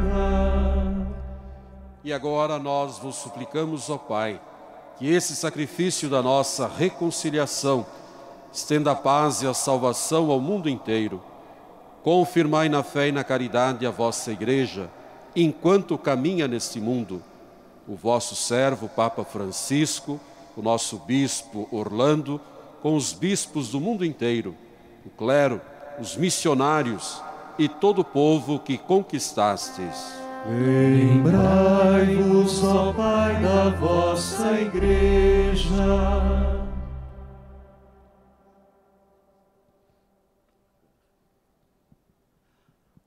Speaker 8: E agora nós vos suplicamos, ó Pai, que esse sacrifício da nossa reconciliação estenda a paz e a salvação ao mundo inteiro. Confirmai na fé e na caridade a vossa Igreja, enquanto caminha neste mundo. O vosso servo, Papa Francisco, o nosso bispo Orlando, com os bispos do mundo inteiro, o clero, os missionários e todo o povo que conquistastes.
Speaker 3: Lembrai-vos, ó Pai, da vossa Igreja.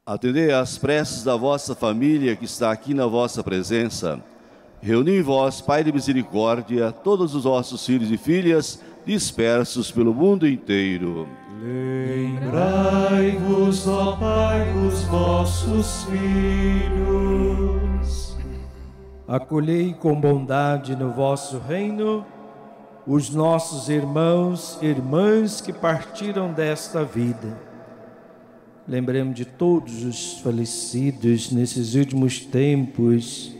Speaker 11: Atendei às preces da vossa família que está aqui na vossa presença. Reuni em vós, Pai de misericórdia, todos os vossos filhos e filhas dispersos pelo mundo inteiro.
Speaker 3: Lembrai-vos, ó Pai, dos vossos filhos.
Speaker 12: Acolhei com bondade no vosso reino os nossos irmãos e irmãs que partiram desta vida. Lembremos de todos os falecidos nesses últimos tempos,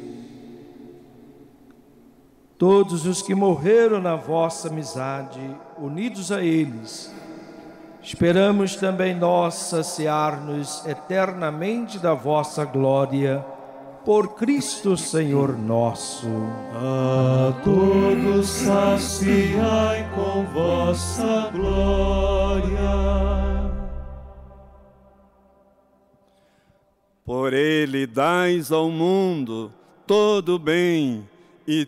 Speaker 12: todos os que morreram na vossa amizade, unidos a eles esperamos também nós saciar-nos eternamente da vossa glória. Por Cristo Senhor nosso.
Speaker 3: A todos saciai com vossa glória.
Speaker 4: Por ele dais ao mundo todo bem e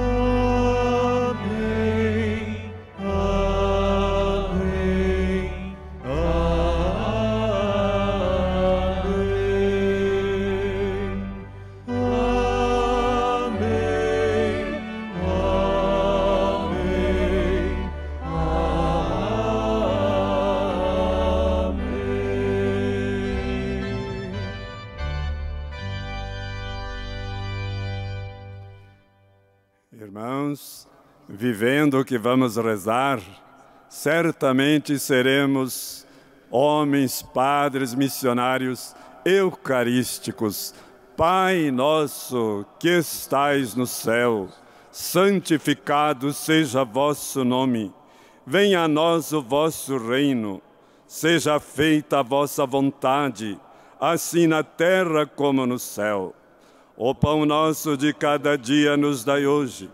Speaker 4: Vivendo o que vamos rezar, certamente seremos homens, padres, missionários eucarísticos. Pai nosso que estais no céu, santificado seja vosso nome. Venha a nós o vosso reino. Seja feita a vossa vontade, assim na terra como no céu. O pão nosso de cada dia nos dai hoje.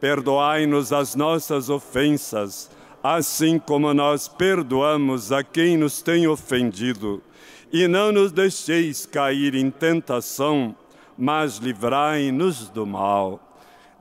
Speaker 4: Perdoai-nos as nossas ofensas, assim como nós perdoamos a quem nos tem ofendido. E não nos deixeis cair em tentação, mas livrai-nos do mal.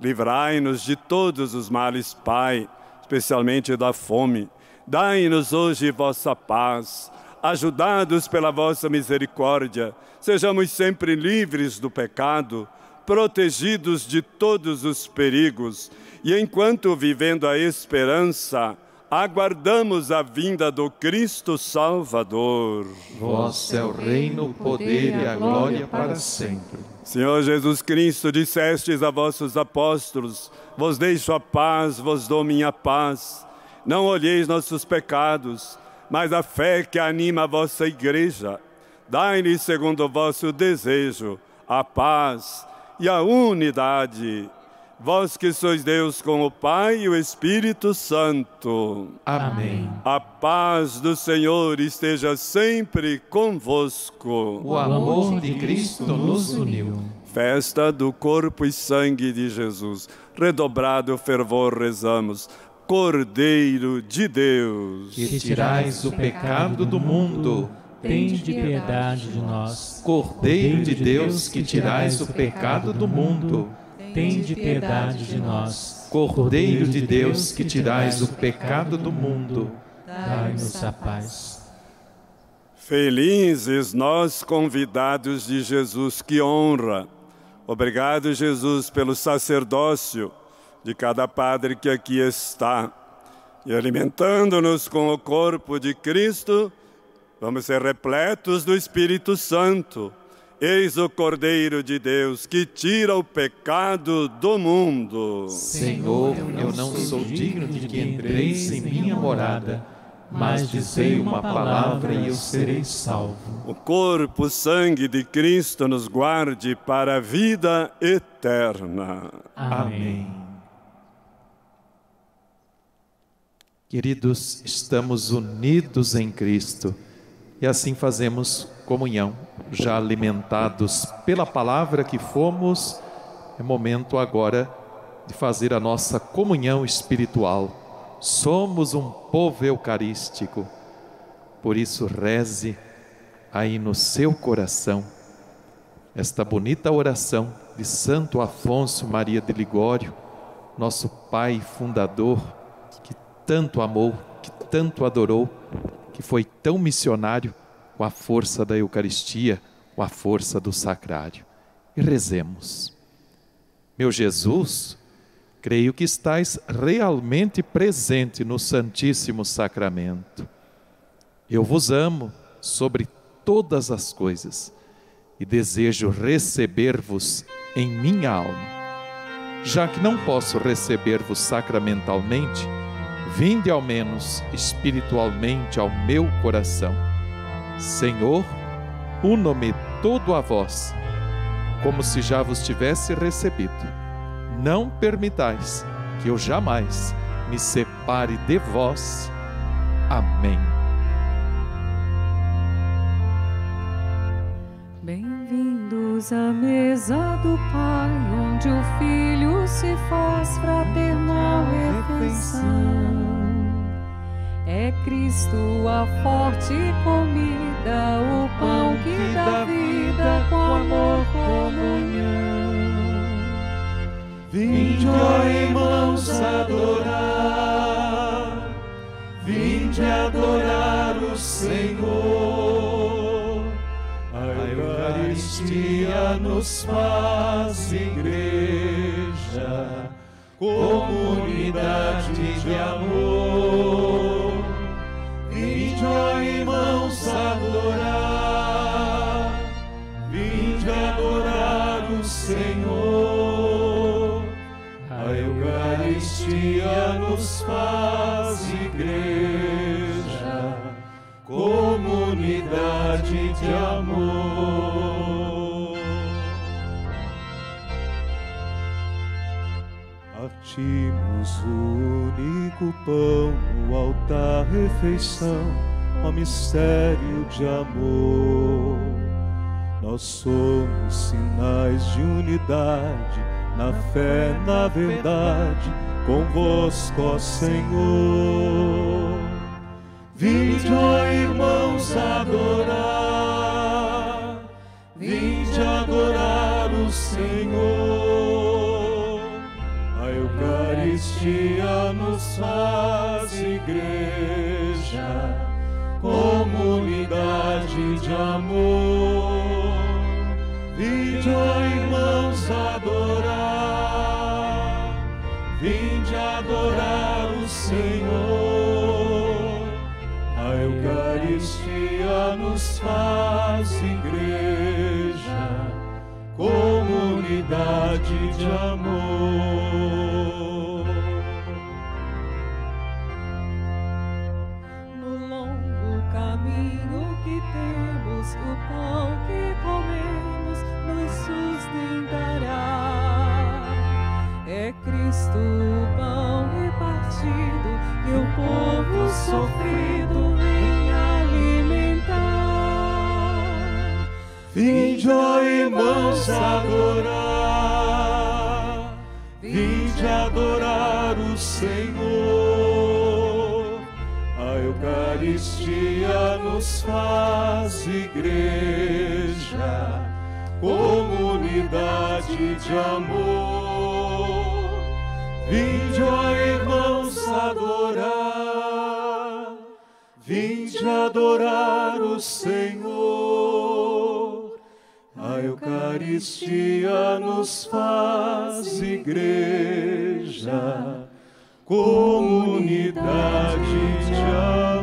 Speaker 4: Livrai-nos de todos os males, Pai, especialmente da fome. Dai-nos hoje vossa paz. Ajudados pela vossa misericórdia, sejamos sempre livres do pecado, protegidos de todos os perigos, e enquanto vivendo a esperança, aguardamos a vinda do Cristo Salvador.
Speaker 1: Vosso é o reino, o poder e a glória para sempre.
Speaker 4: Senhor Jesus Cristo, dissestes a vossos apóstolos: Vos deixo a paz, vos dou minha paz. Não olheis nossos pecados, mas a fé que anima a vossa igreja. Dai-lhes, segundo o vosso desejo, a paz e a unidade. Vós que sois Deus com o Pai e o Espírito Santo.
Speaker 1: Amém.
Speaker 4: A paz do Senhor esteja sempre convosco.
Speaker 1: O amor de Cristo nos uniu.
Speaker 4: Festa do corpo e sangue de Jesus. Redobrado fervor rezamos. Cordeiro de Deus.
Speaker 1: Que tirais o pecado do mundo.
Speaker 7: Tende piedade de nós.
Speaker 1: Cordeiro de Deus, que tirais o pecado do mundo.
Speaker 7: Tende piedade de nós.
Speaker 1: Cordeiro de Deus, que tirais o pecado do mundo.
Speaker 7: Dai-nos a paz.
Speaker 4: Felizes nós convidados de Jesus, que honra. Obrigado, Jesus, pelo sacerdócio de cada padre que aqui está. E alimentando-nos com o corpo de Cristo, vamos ser repletos do Espírito Santo. Eis o Cordeiro de Deus que tira o pecado do mundo.
Speaker 1: Senhor, eu não sou digno de que entreis em minha morada, mas dizei uma palavra e eu serei salvo.
Speaker 4: O corpo, o sangue de Cristo nos guarde para a vida eterna.
Speaker 1: Amém. Queridos, estamos unidos em Cristo e assim fazemos comunhão, já alimentados pela palavra que fomos. É momento agora de fazer a nossa comunhão espiritual. Somos um povo eucarístico, por isso reze aí no seu coração esta bonita oração de Santo Afonso Maria de Ligório, nosso pai fundador, que tanto amou, que tanto adorou, que foi tão missionário com a força da Eucaristia, com a força do sacrário. E rezemos. Meu Jesus, creio que estás realmente presente no Santíssimo Sacramento. Eu vos amo sobre todas as coisas e desejo receber-vos em minha alma. Já que não posso receber-vos sacramentalmente, vinde ao menos espiritualmente ao meu coração. Senhor, uno-me todo a vós, como se já vos tivesse recebido. Não permitais que eu jamais me separe de vós. Amém.
Speaker 2: Bem-vindos à mesa do Pai, onde o Filho se faz fraternal refeição. É Cristo a forte comida, o pão que dá vida com amor, comunhão.
Speaker 3: Vinde, ó irmãos, adorar, vinde adorar o Senhor. A Eucaristia nos faz igreja, comunidade de amor. Vinde, ó irmãos, adorar, vinde adorar o Senhor. A Eucaristia nos faz igreja, comunidade de amor. O único pão no altar refeição, ó mistério de amor. Nós somos sinais de unidade, na fé, na verdade, convosco, ó Senhor. Vinde, ó irmãos, adorar, vinde adorar o Senhor. Eucaristia nos faz igreja, comunidade de amor. Vinde, ó irmãos, adorar, vinde adorar o Senhor. A Eucaristia nos faz igreja, comunidade de amor.
Speaker 2: Sofrido vem alimentar.
Speaker 3: Vinde, ó irmãos, adorar, vinde adorar o Senhor. A Eucaristia nos faz igreja, comunidade de amor. Vinde, ó vinde adorar o Senhor. A Eucaristia nos faz igreja, comunidade de amor.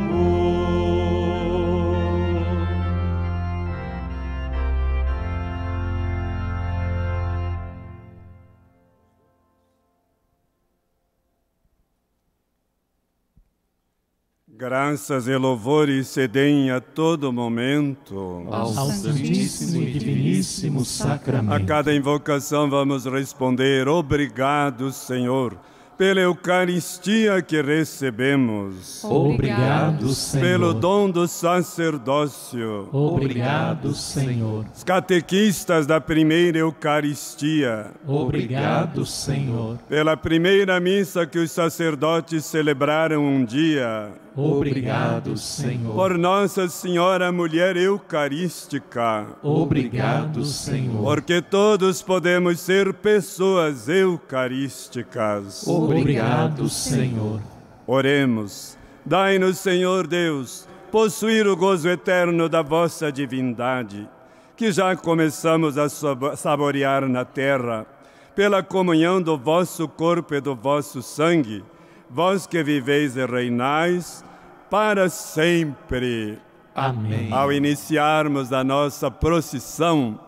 Speaker 4: Graças e louvores se deem a todo momento
Speaker 7: ao Santíssimo e Diviníssimo
Speaker 4: A
Speaker 7: Sacramento.
Speaker 4: cada invocação vamos responder: Obrigado, Senhor, pela Eucaristia que recebemos,
Speaker 7: Obrigado, Senhor.
Speaker 4: pelo dom do sacerdócio.
Speaker 7: Obrigado, Senhor.
Speaker 4: Os catequistas da primeira Eucaristia,
Speaker 7: Obrigado, Senhor.
Speaker 4: pela primeira missa que os sacerdotes celebraram um dia,
Speaker 7: Obrigado, Senhor.
Speaker 4: por Nossa Senhora Mulher Eucarística,
Speaker 7: Obrigado, Senhor.
Speaker 4: porque todos podemos ser pessoas eucarísticas.
Speaker 7: Obrigado, Senhor.
Speaker 4: Oremos. Dai-nos, Senhor Deus, possuir o gozo eterno da vossa divindade, que já começamos a sabo- saborear na terra, pela comunhão do vosso corpo e do vosso sangue, vós que viveis e reinais para sempre.
Speaker 1: Amém.
Speaker 4: Ao iniciarmos a nossa procissão,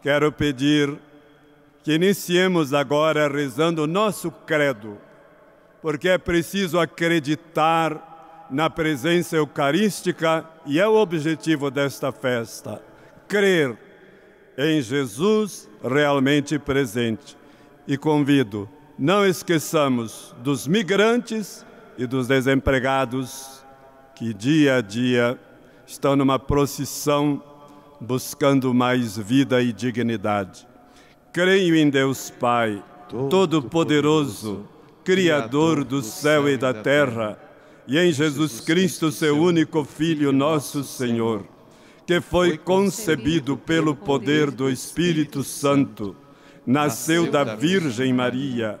Speaker 4: quero pedir que iniciemos agora rezando o nosso credo, porque é preciso acreditar na presença eucarística e é o objetivo desta festa. Crer em Jesus realmente presente. E convido, não esqueçamos dos migrantes e dos desempregados que dia a dia estão numa procissão buscando mais vida e dignidade. Creio em Deus Pai, Todo-Poderoso, Criador do céu e da terra, e em Jesus Cristo, seu único Filho, nosso Senhor, que foi concebido pelo poder do Espírito Santo, nasceu da Virgem Maria,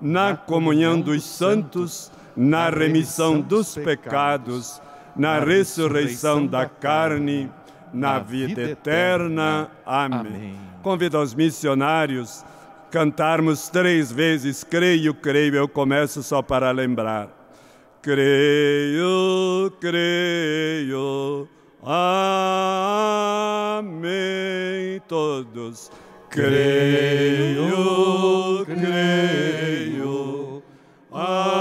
Speaker 4: na comunhão dos santos, na remissão dos pecados, na ressurreição da carne, na vida eterna. Amém. Convido os missionários cantarmos três vezes creio, creio. Eu começo só para lembrar. Creio, creio. Amém. Todos. Creio, creio. Amém.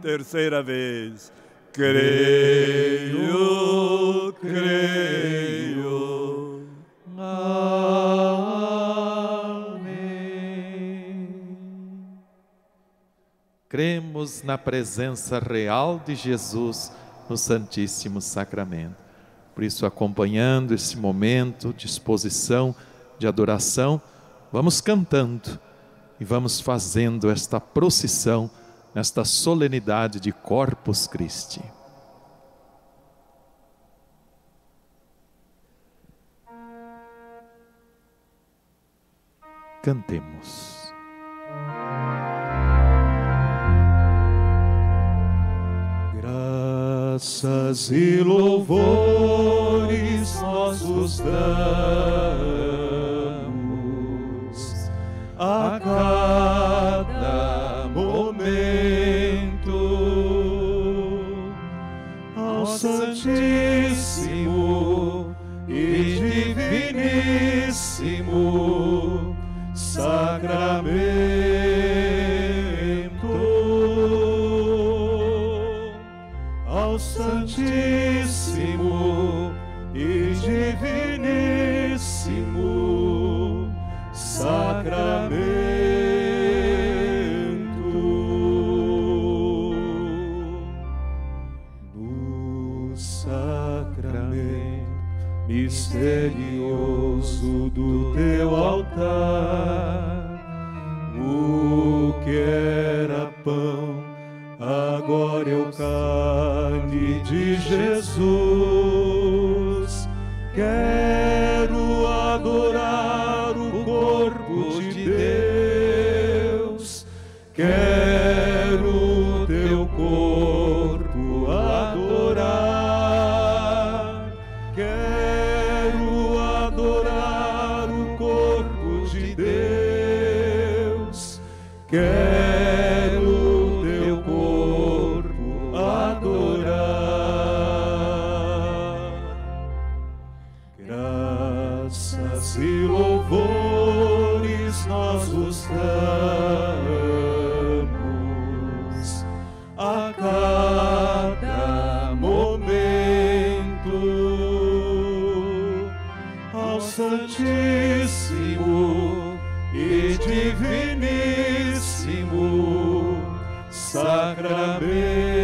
Speaker 4: Terceira vez. Creio, creio.
Speaker 1: Cremos na presença real de Jesus no Santíssimo Sacramento. Por isso, acompanhando esse momento de exposição, de adoração, vamos cantando e vamos fazendo esta procissão nesta solenidade de Corpus Christi. Cantemos.
Speaker 3: Graças e louvores nós os damos. A cada momento ao Santíssimo e Diviníssimo Sacramento é carne de Jesus. Santíssimo e Diviníssimo Sacramento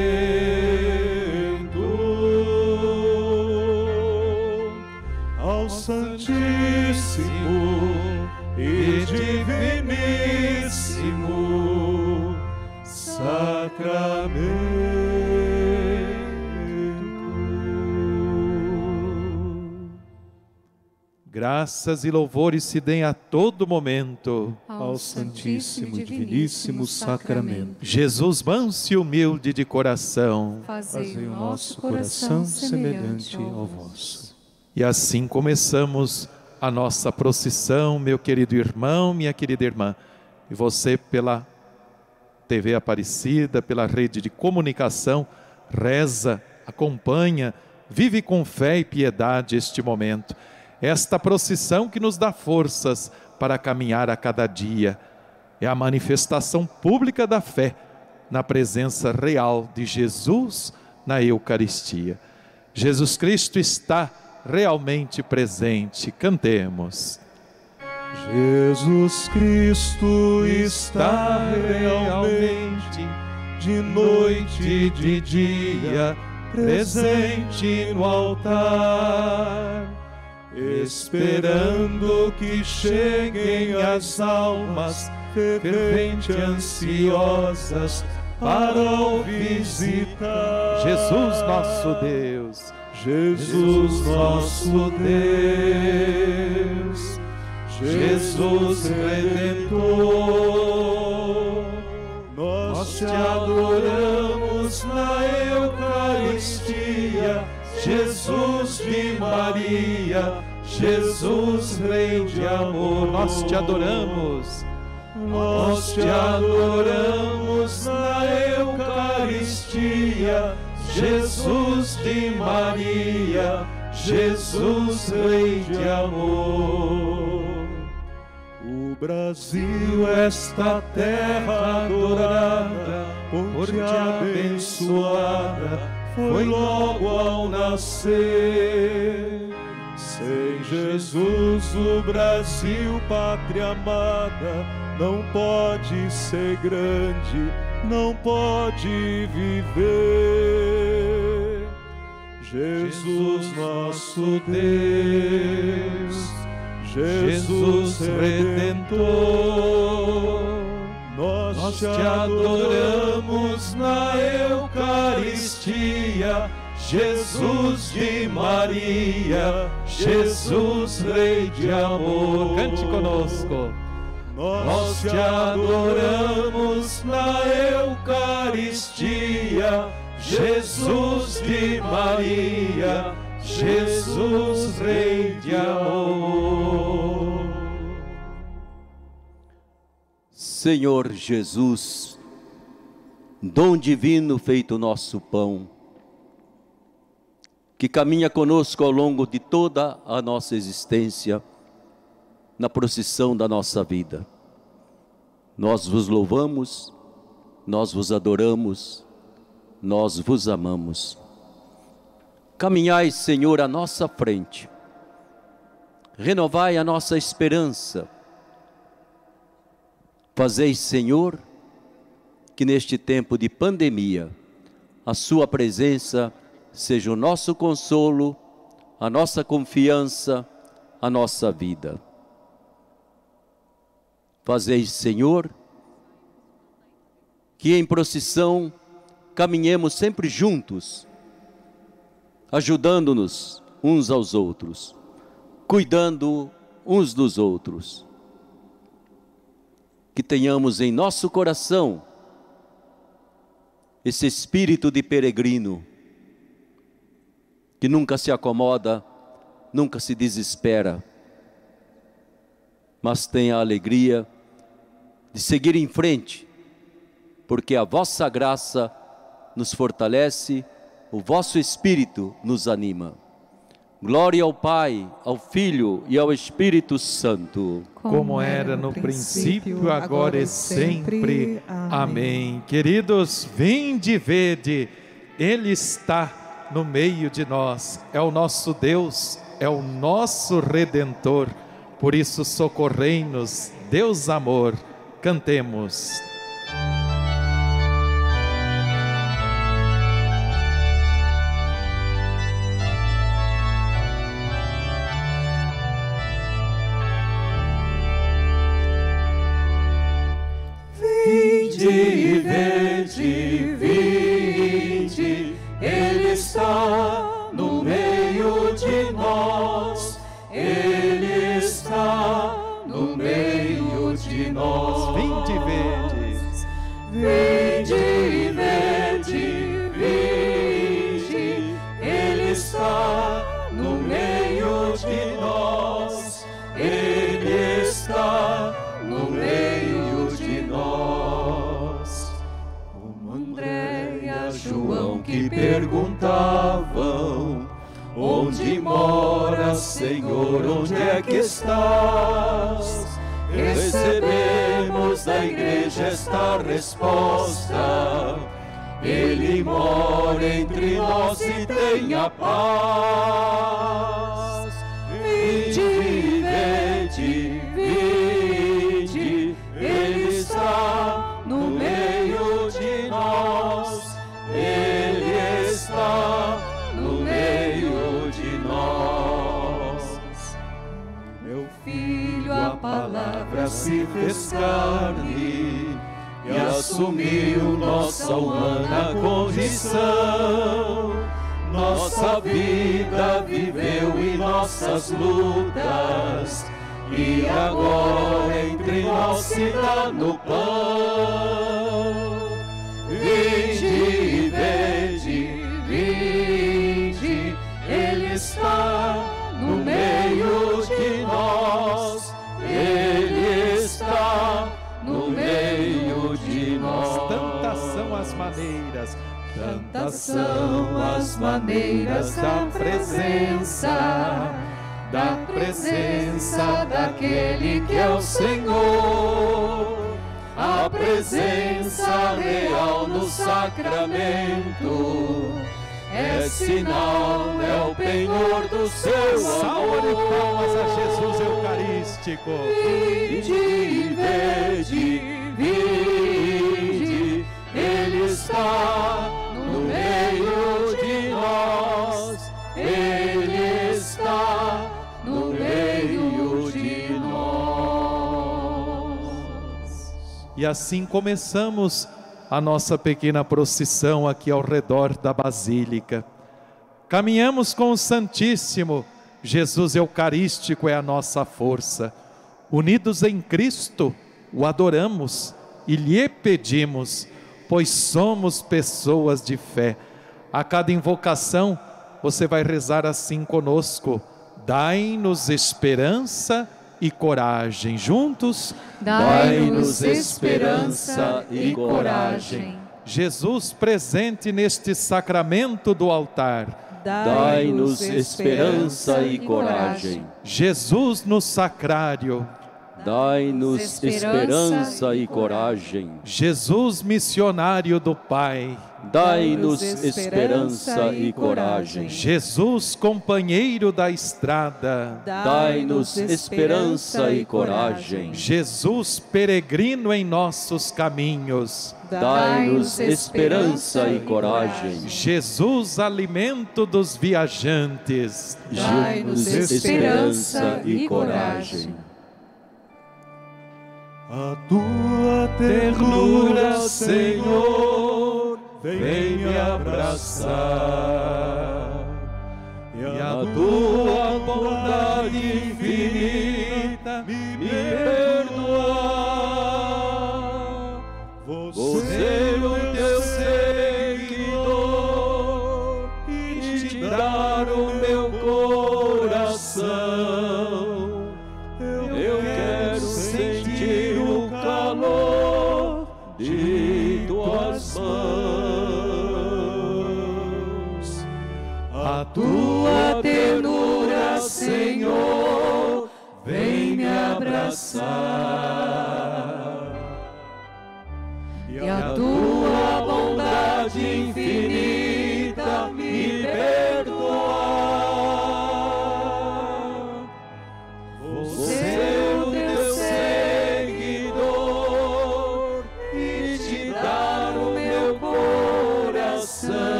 Speaker 1: Graças e louvores se deem a todo momento
Speaker 3: ao Santíssimo e Diviníssimo Sacramento.
Speaker 1: Jesus manso e humilde de coração,
Speaker 3: Fazei o nosso coração semelhante ao vosso.
Speaker 1: E assim começamos a nossa procissão, meu querido irmão, minha querida irmã. E você pela TV Aparecida, pela rede de comunicação, reza, acompanha, vive com fé e piedade este momento esta procissão que nos dá forças para caminhar a cada dia. É a manifestação pública da fé na presença real de Jesus na Eucaristia. Jesus Cristo está realmente presente. Cantemos.
Speaker 3: Jesus Cristo está realmente de noite e de dia presente no altar esperando que cheguem as almas fervente ansiosas para o visitar.
Speaker 1: Jesus nosso Deus,
Speaker 3: Jesus nosso Deus, Jesus Redentor, nós te adoramos na Eucaristia Jesus de Maria, Jesus Rei de amor,
Speaker 1: nós te adoramos.
Speaker 3: Nós te adoramos na Eucaristia, Jesus de Maria, Jesus Rei de amor. O Brasil, esta terra adorada, por abençoada, foi logo ao nascer. Sem Jesus, o Brasil, pátria amada, não pode ser grande, não pode viver. Jesus, nosso Deus, Jesus Redentor nós te adoramos na Eucaristia, Jesus de Maria, Jesus Rei de amor.
Speaker 1: Cante conosco.
Speaker 3: Nós te adoramos na Eucaristia, Jesus de Maria, Jesus Rei de amor.
Speaker 13: Senhor Jesus, dom divino feito nosso pão, que caminha conosco ao longo de toda a nossa existência, na procissão da nossa vida. Nós vos louvamos, nós vos adoramos, nós vos amamos. Caminhai, Senhor, à nossa frente, renovai a nossa esperança, Fazei, Senhor, que neste tempo de pandemia, a Sua presença seja o nosso consolo, a nossa confiança, a nossa vida. Fazei, Senhor, que em procissão caminhemos sempre juntos, ajudando-nos uns aos outros, cuidando uns dos outros que tenhamos em nosso coração esse espírito de peregrino, que nunca se acomoda, nunca se desespera, mas tem a alegria de seguir em frente, porque a vossa graça nos fortalece, o vosso espírito nos anima. Glória ao Pai, ao Filho e ao Espírito Santo.
Speaker 1: Como era no princípio, agora e sempre. Amém. Queridos, vinde vede, Ele está no meio de nós, é o nosso Deus, é o nosso Redentor. Por isso, socorrei-nos, Deus amor, cantemos.
Speaker 3: Nossas lutas e agora entre nós se dá no pão. Vinde, vede, vinde, Ele está no meio de nós. Ele está no meio de nós.
Speaker 1: Tantas são as maneiras,
Speaker 2: Tantas são as maneiras da presença, presença daquele que é o Senhor, a presença real no sacramento. É sinal, é o penhor do seu
Speaker 1: salva de
Speaker 2: amor.
Speaker 1: palmas a Jesus Eucarístico.
Speaker 2: Vinde, vede, vinde, Ele está no meio de nós. Ele
Speaker 1: E assim começamos a nossa pequena procissão aqui ao redor da Basílica. Caminhamos com o Santíssimo, Jesus Eucarístico é a nossa força. Unidos em Cristo, o adoramos e lhe pedimos, pois somos pessoas de fé. A cada invocação, você vai rezar assim conosco: Dai-nos esperança e coragem. Juntos,
Speaker 2: Dai-nos esperança e coragem.
Speaker 1: Jesus presente neste sacramento do altar.
Speaker 13: Dai-nos esperança e coragem.
Speaker 1: Jesus no sacrário.
Speaker 13: Dai-nos esperança e coragem.
Speaker 1: Jesus missionário do Pai.
Speaker 13: Dai-nos esperança e coragem.
Speaker 1: Jesus companheiro da estrada.
Speaker 13: Dai-nos esperança e coragem.
Speaker 1: Jesus peregrino em nossos caminhos.
Speaker 13: Dai-nos esperança e coragem.
Speaker 1: Jesus alimento dos viajantes.
Speaker 2: Dai-nos esperança e coragem.
Speaker 3: A tua ternura, Senhor, vem me abraçar. E a tua bondade infinita me perdoar. Abraçar. E a tua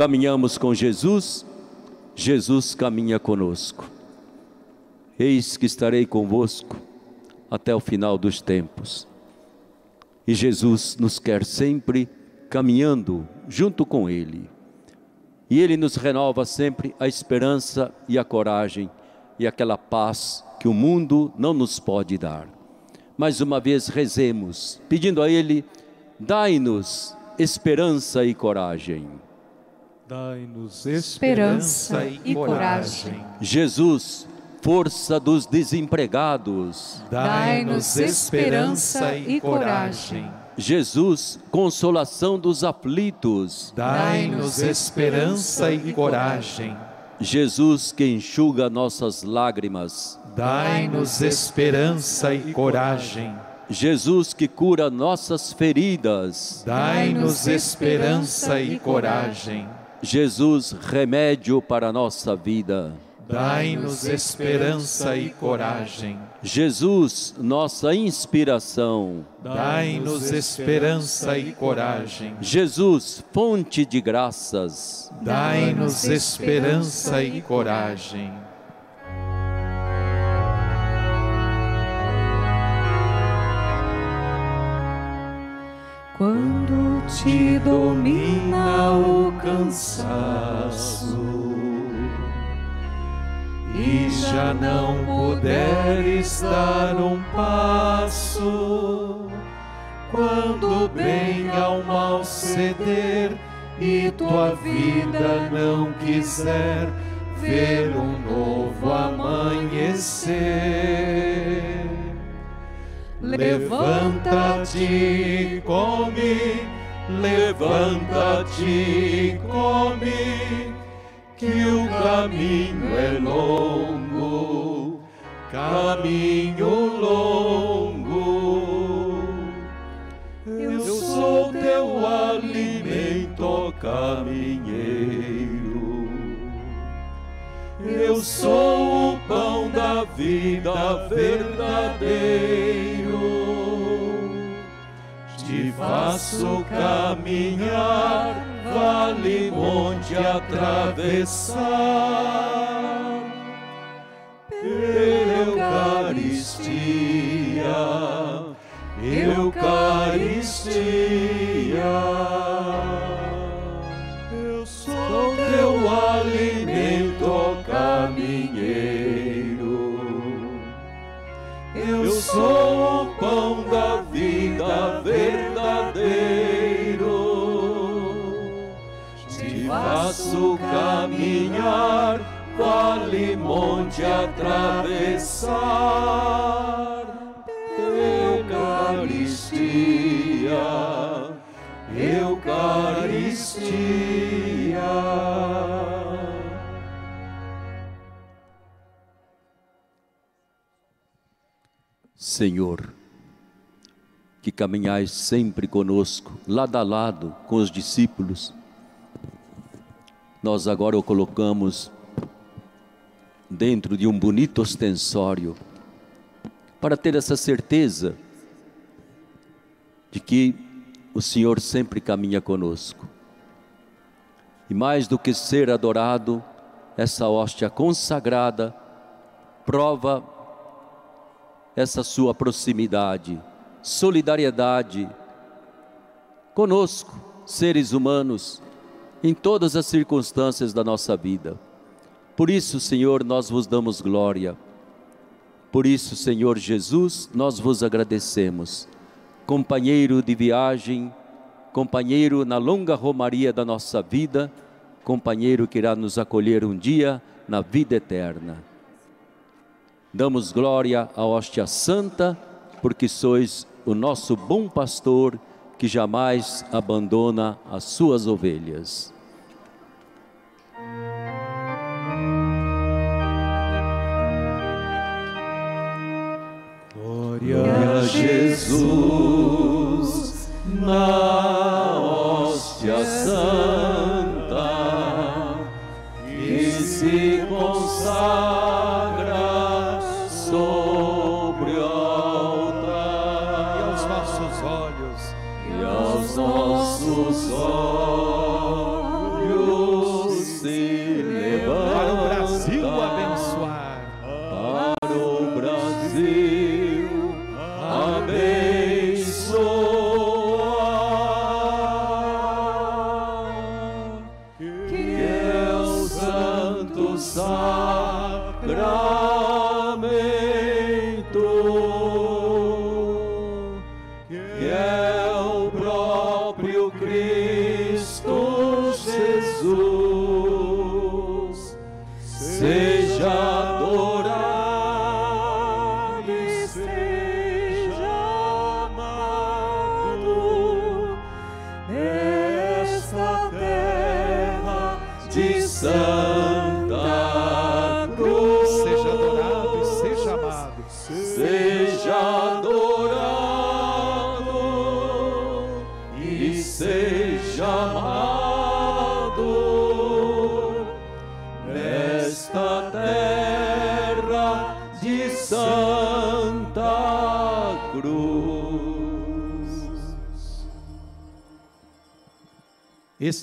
Speaker 13: Caminhamos com Jesus, Jesus caminha conosco. Eis que estarei convosco até o final dos tempos. E Jesus nos quer sempre caminhando junto com Ele. E Ele nos renova sempre a esperança e a coragem e aquela paz que o mundo não nos pode dar. mais uma vez rezemos, pedindo a Ele, dai-nos esperança e coragem.
Speaker 1: Dai-nos esperança e coragem.
Speaker 13: Jesus, força dos desempregados.
Speaker 1: Dai-nos esperança e coragem.
Speaker 13: Jesus, consolação dos aflitos.
Speaker 1: Dai-nos esperança e coragem.
Speaker 13: Jesus, que enxuga nossas lágrimas.
Speaker 1: Dai-nos esperança e coragem.
Speaker 13: Jesus, que cura nossas feridas.
Speaker 1: Dai-nos esperança e coragem.
Speaker 13: Jesus, remédio para a nossa vida.
Speaker 1: Dai-nos esperança e coragem.
Speaker 13: Jesus, nossa inspiração.
Speaker 1: Dai-nos esperança e coragem.
Speaker 13: Jesus, fonte de graças.
Speaker 1: Dai-nos esperança e coragem.
Speaker 2: Quando te domina o cansaço
Speaker 1: e já não puderes dar um passo, quando bem ao mal ceder e tua vida não quiser ver um novo amanhecer. Levanta-te, come, levanta-te, come, que o caminho é longo, caminho longo. Eu sou teu alimento, caminheiro. Eu sou o pão da vida verdadeiro. Te faço caminhar, vale monte atravessar. Eucaristia, Eucaristia. Eu sou teu alimento, caminheiro. Eu sou o pão da vida verdadeiro. Te faço caminhar, vale monte atravessar. Eucaristia, Eucaristia.
Speaker 13: Senhor, que caminhais sempre conosco, lado a lado com os discípulos, nós agora o colocamos dentro de um bonito ostensório, para ter essa certeza de que o Senhor sempre caminha conosco. E mais do que ser adorado, essa hóstia consagrada prova essa sua proximidade, solidariedade conosco, seres humanos, em todas as circunstâncias da nossa vida. Por isso, Senhor, nós vos damos glória. Por isso, Senhor Jesus, nós vos agradecemos. Companheiro de viagem, companheiro na longa romaria da nossa vida, companheiro que irá nos acolher um dia na vida eterna. Damos glória à hóstia santa, porque sois o nosso bom pastor que jamais abandona as suas ovelhas.
Speaker 1: Glória a Jesus na hóstia santa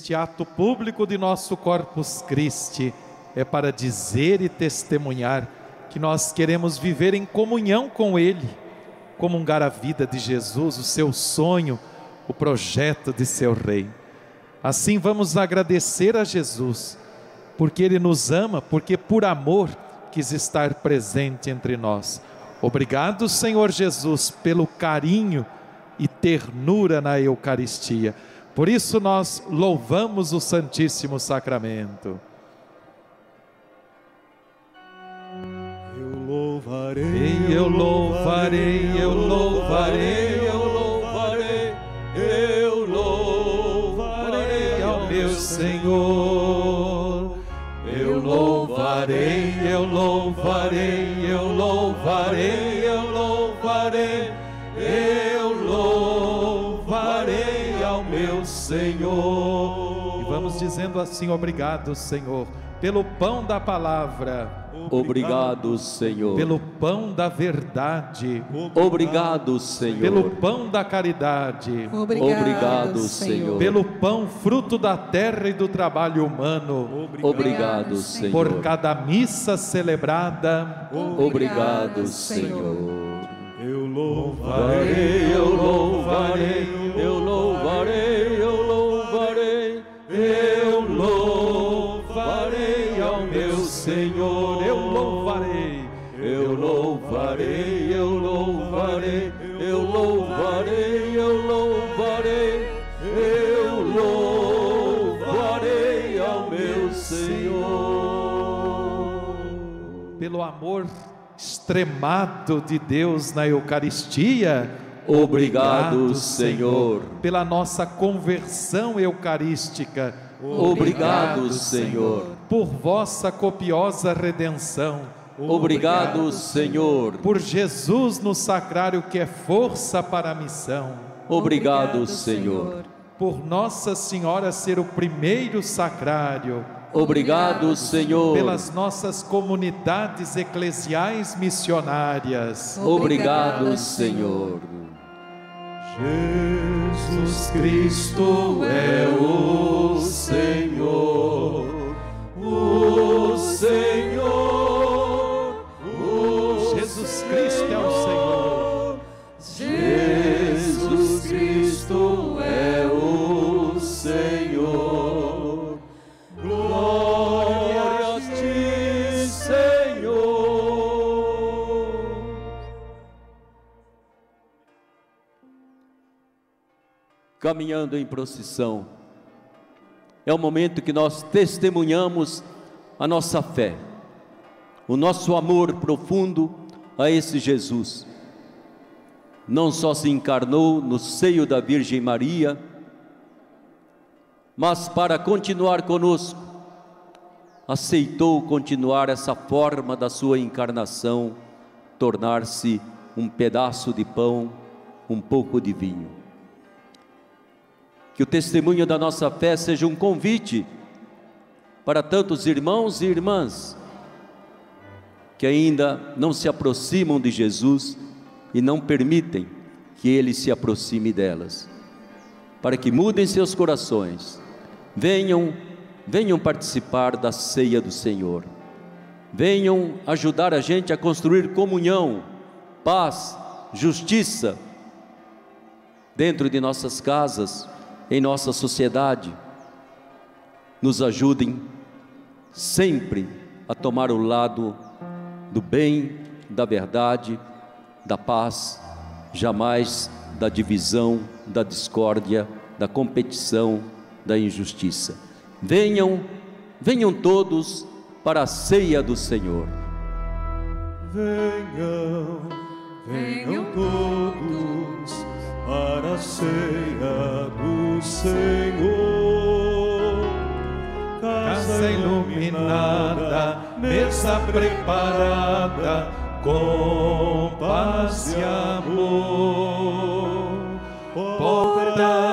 Speaker 1: Este ato público de nosso Corpus Christi é para dizer e testemunhar que nós queremos viver em comunhão com Ele, comungar a vida de Jesus, o seu sonho, o projeto de seu reino. Assim vamos agradecer a Jesus, porque Ele nos ama, porque por amor quis estar presente entre nós. Obrigado, Senhor Jesus, pelo carinho e ternura na Eucaristia. Por isso nós louvamos o Santíssimo Sacramento.
Speaker 3: Eu louvarei,
Speaker 1: Ei, eu louvarei, eu louvarei,
Speaker 13: eu louvarei, eu louvarei
Speaker 1: ao meu Senhor. Eu louvarei, eu louvarei, eu louvarei, Senhor. E vamos dizendo assim: obrigado, Senhor, pelo pão da palavra.
Speaker 13: Obrigado, Senhor.
Speaker 1: Pelo pão da verdade.
Speaker 13: Obrigado, Senhor.
Speaker 1: Pelo pão da caridade.
Speaker 13: Obrigado, Senhor.
Speaker 1: Pelo pão fruto da terra e do trabalho humano.
Speaker 13: Obrigado, Senhor.
Speaker 1: Por cada missa celebrada.
Speaker 13: Obrigado, Senhor.
Speaker 3: Eu louvarei,
Speaker 13: eu louvarei, eu louvarei, eu louvarei, Senhor.
Speaker 1: Eu louvarei,
Speaker 13: eu louvarei, eu louvarei, eu louvarei, eu louvarei, eu louvarei ao meu Senhor.
Speaker 1: Pelo amor extremado de Deus na Eucaristia.
Speaker 13: Obrigado, Senhor.
Speaker 1: Pela nossa conversão eucarística.
Speaker 13: Obrigado, Senhor.
Speaker 1: Por vossa copiosa redenção.
Speaker 13: Obrigado, Senhor.
Speaker 1: Por Jesus no sacrário que é força para a missão.
Speaker 13: Obrigado, Senhor.
Speaker 1: Por Nossa Senhora ser o primeiro sacrário.
Speaker 13: Obrigado, Senhor.
Speaker 1: Pelas nossas comunidades eclesiais missionárias.
Speaker 13: Obrigado, Senhor.
Speaker 3: Jesus Cristo é o Senhor,
Speaker 13: o Senhor, Caminhando em procissão, é o momento que nós testemunhamos a nossa fé, o nosso amor profundo a esse Jesus. Não só se encarnou no seio da Virgem Maria, mas para continuar conosco, aceitou continuar essa forma da sua encarnação, tornar-se um pedaço de pão, um pouco de vinho. Que o testemunho da nossa fé seja um convite para tantos irmãos e irmãs que ainda não se aproximam de Jesus e não permitem que ele se aproxime delas, para que mudem seus corações, venham, venham participar da ceia do Senhor, venham ajudar a gente a construir comunhão, paz, justiça dentro de nossas casas, em nossa sociedade, nos ajudem sempre a tomar o lado do bem, da verdade, da paz jamais da divisão, da discórdia, da competição, da injustiça. Venham, venham todos para a ceia do Senhor.
Speaker 3: Venham, venham todos para a ceia do Senhor.
Speaker 1: Casa iluminada, mesa preparada, com paz e amor. Porta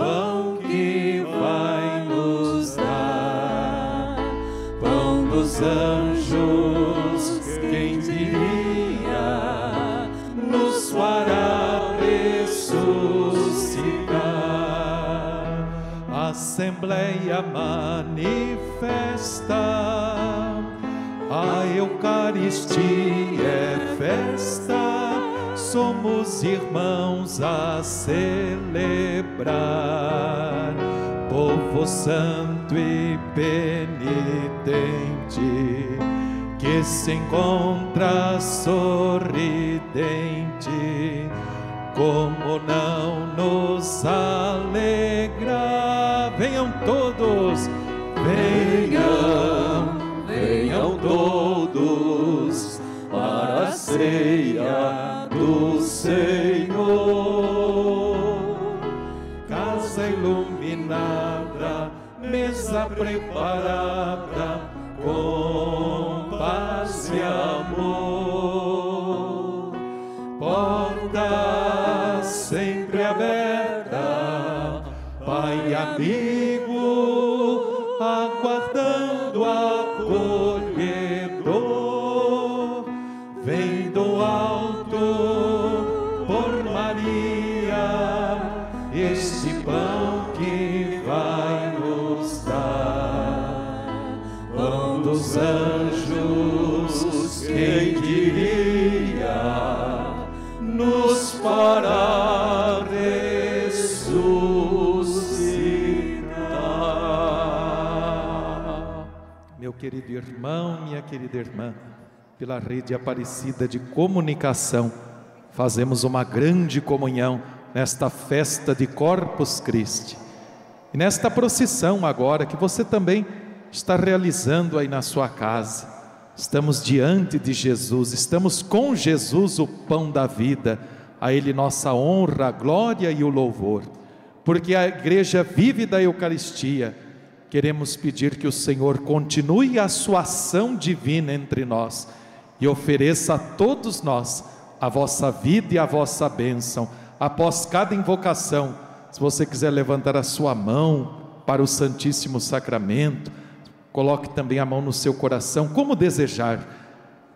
Speaker 1: pão que vai nos dar. Pão dos anjos, quem diria, nos fará ressuscitar. Assembleia manifesta, a Eucaristia é festa, somos irmãos a celebrar. Povo santo e penitente, que se encontra sorridente, como não nos alegra? Venham todos, venham, mesa querido irmão, minha querida irmã, pela rede Aparecida de Comunicação, fazemos uma grande comunhão nesta festa de Corpus Christi. E nesta procissão agora que você também está realizando aí na sua casa. Estamos diante de Jesus, estamos com Jesus, o pão da vida. A Ele nossa honra, a glória e o louvor. Porque a igreja vive da Eucaristia. Queremos pedir que o Senhor continue a sua ação divina entre nós e ofereça a todos nós a vossa vida e a vossa bênção. Após cada invocação, se você quiser levantar a sua mão para o Santíssimo Sacramento, coloque também a mão no seu coração, como desejar.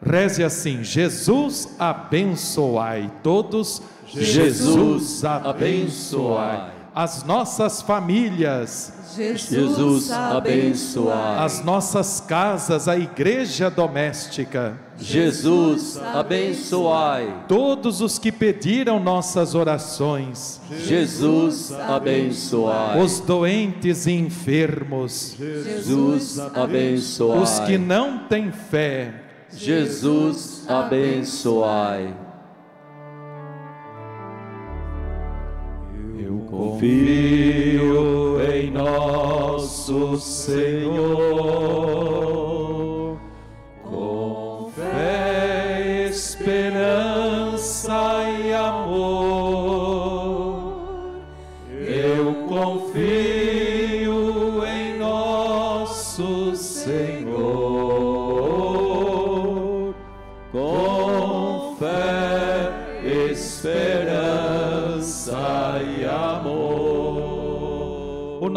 Speaker 1: Reze assim: Jesus abençoai todos,
Speaker 13: Jesus abençoai.
Speaker 1: As nossas famílias,
Speaker 13: Jesus abençoai.
Speaker 1: as nossas casas, a igreja doméstica,
Speaker 13: Jesus abençoai.
Speaker 1: todos os que pediram nossas orações,
Speaker 13: Jesus abençoai.
Speaker 1: os doentes e enfermos,
Speaker 13: Jesus abençoai.
Speaker 1: os que não têm fé,
Speaker 13: Jesus abençoai.
Speaker 1: Confio em nosso Senhor,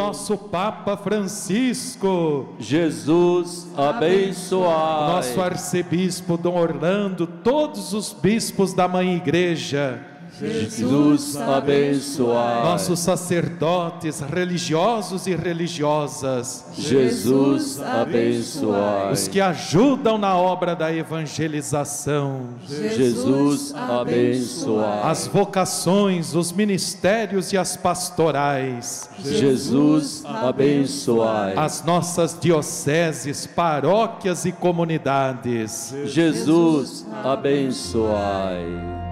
Speaker 1: nosso Papa Francisco,
Speaker 13: Jesus abençoai.
Speaker 1: nosso arcebispo Dom Orlando, todos os bispos da Mãe Igreja,
Speaker 13: Jesus, abençoai.
Speaker 1: Nossos sacerdotes religiosos e religiosas.
Speaker 13: Jesus, abençoai.
Speaker 1: Os que ajudam na obra da evangelização.
Speaker 13: Jesus, abençoai.
Speaker 1: As vocações, os ministérios e as pastorais.
Speaker 13: Jesus, abençoai.
Speaker 1: As nossas dioceses, paróquias e comunidades.
Speaker 13: Jesus, abençoai.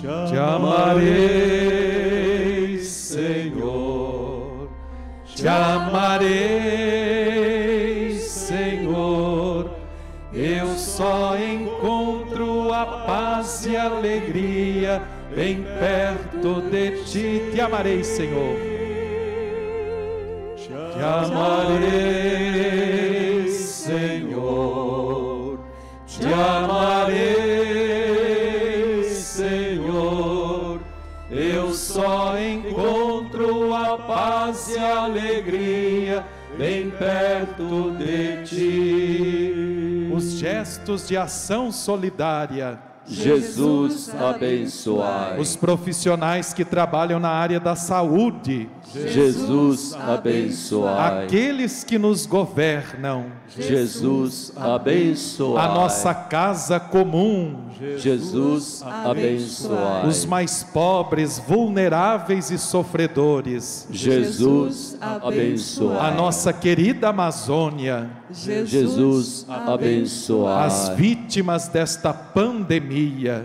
Speaker 1: Te amarei, Senhor, te amarei, Senhor. Eu só encontro a paz e a alegria bem perto de ti. Te amarei, Senhor. Te amarei, Senhor. Te amarei, paz e alegria bem perto de ti. Os gestos de ação solidária.
Speaker 13: Jesus, abençoai.
Speaker 1: Os profissionais que trabalham na área da saúde.
Speaker 13: Jesus, abençoai.
Speaker 1: Aqueles que nos governam.
Speaker 13: Jesus, abençoai.
Speaker 1: A nossa casa comum.
Speaker 13: Jesus, abençoai.
Speaker 1: Os mais pobres, vulneráveis e sofredores.
Speaker 13: Jesus, abençoai.
Speaker 1: A nossa querida Amazônia.
Speaker 13: Jesus, abençoai.
Speaker 1: As vítimas desta pandemia.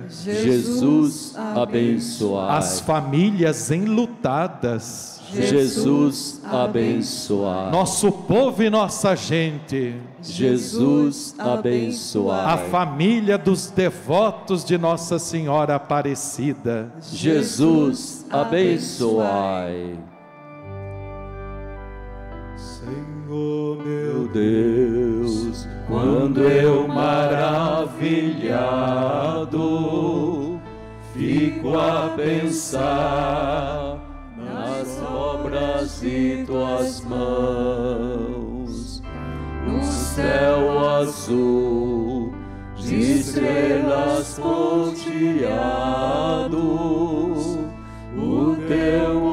Speaker 13: Jesus, abençoai.
Speaker 1: As famílias enlutadas.
Speaker 13: Jesus, abençoai.
Speaker 1: Nosso povo e nossa gente.
Speaker 13: Jesus, abençoai.
Speaker 1: A família dos devotos de Nossa Senhora Aparecida.
Speaker 13: Jesus, abençoai.
Speaker 3: Senhor
Speaker 13: meu Deus, quando eu maravilhado fico a pensar nas obras de tuas mãos, no céu azul de estrelas ponteado, o teu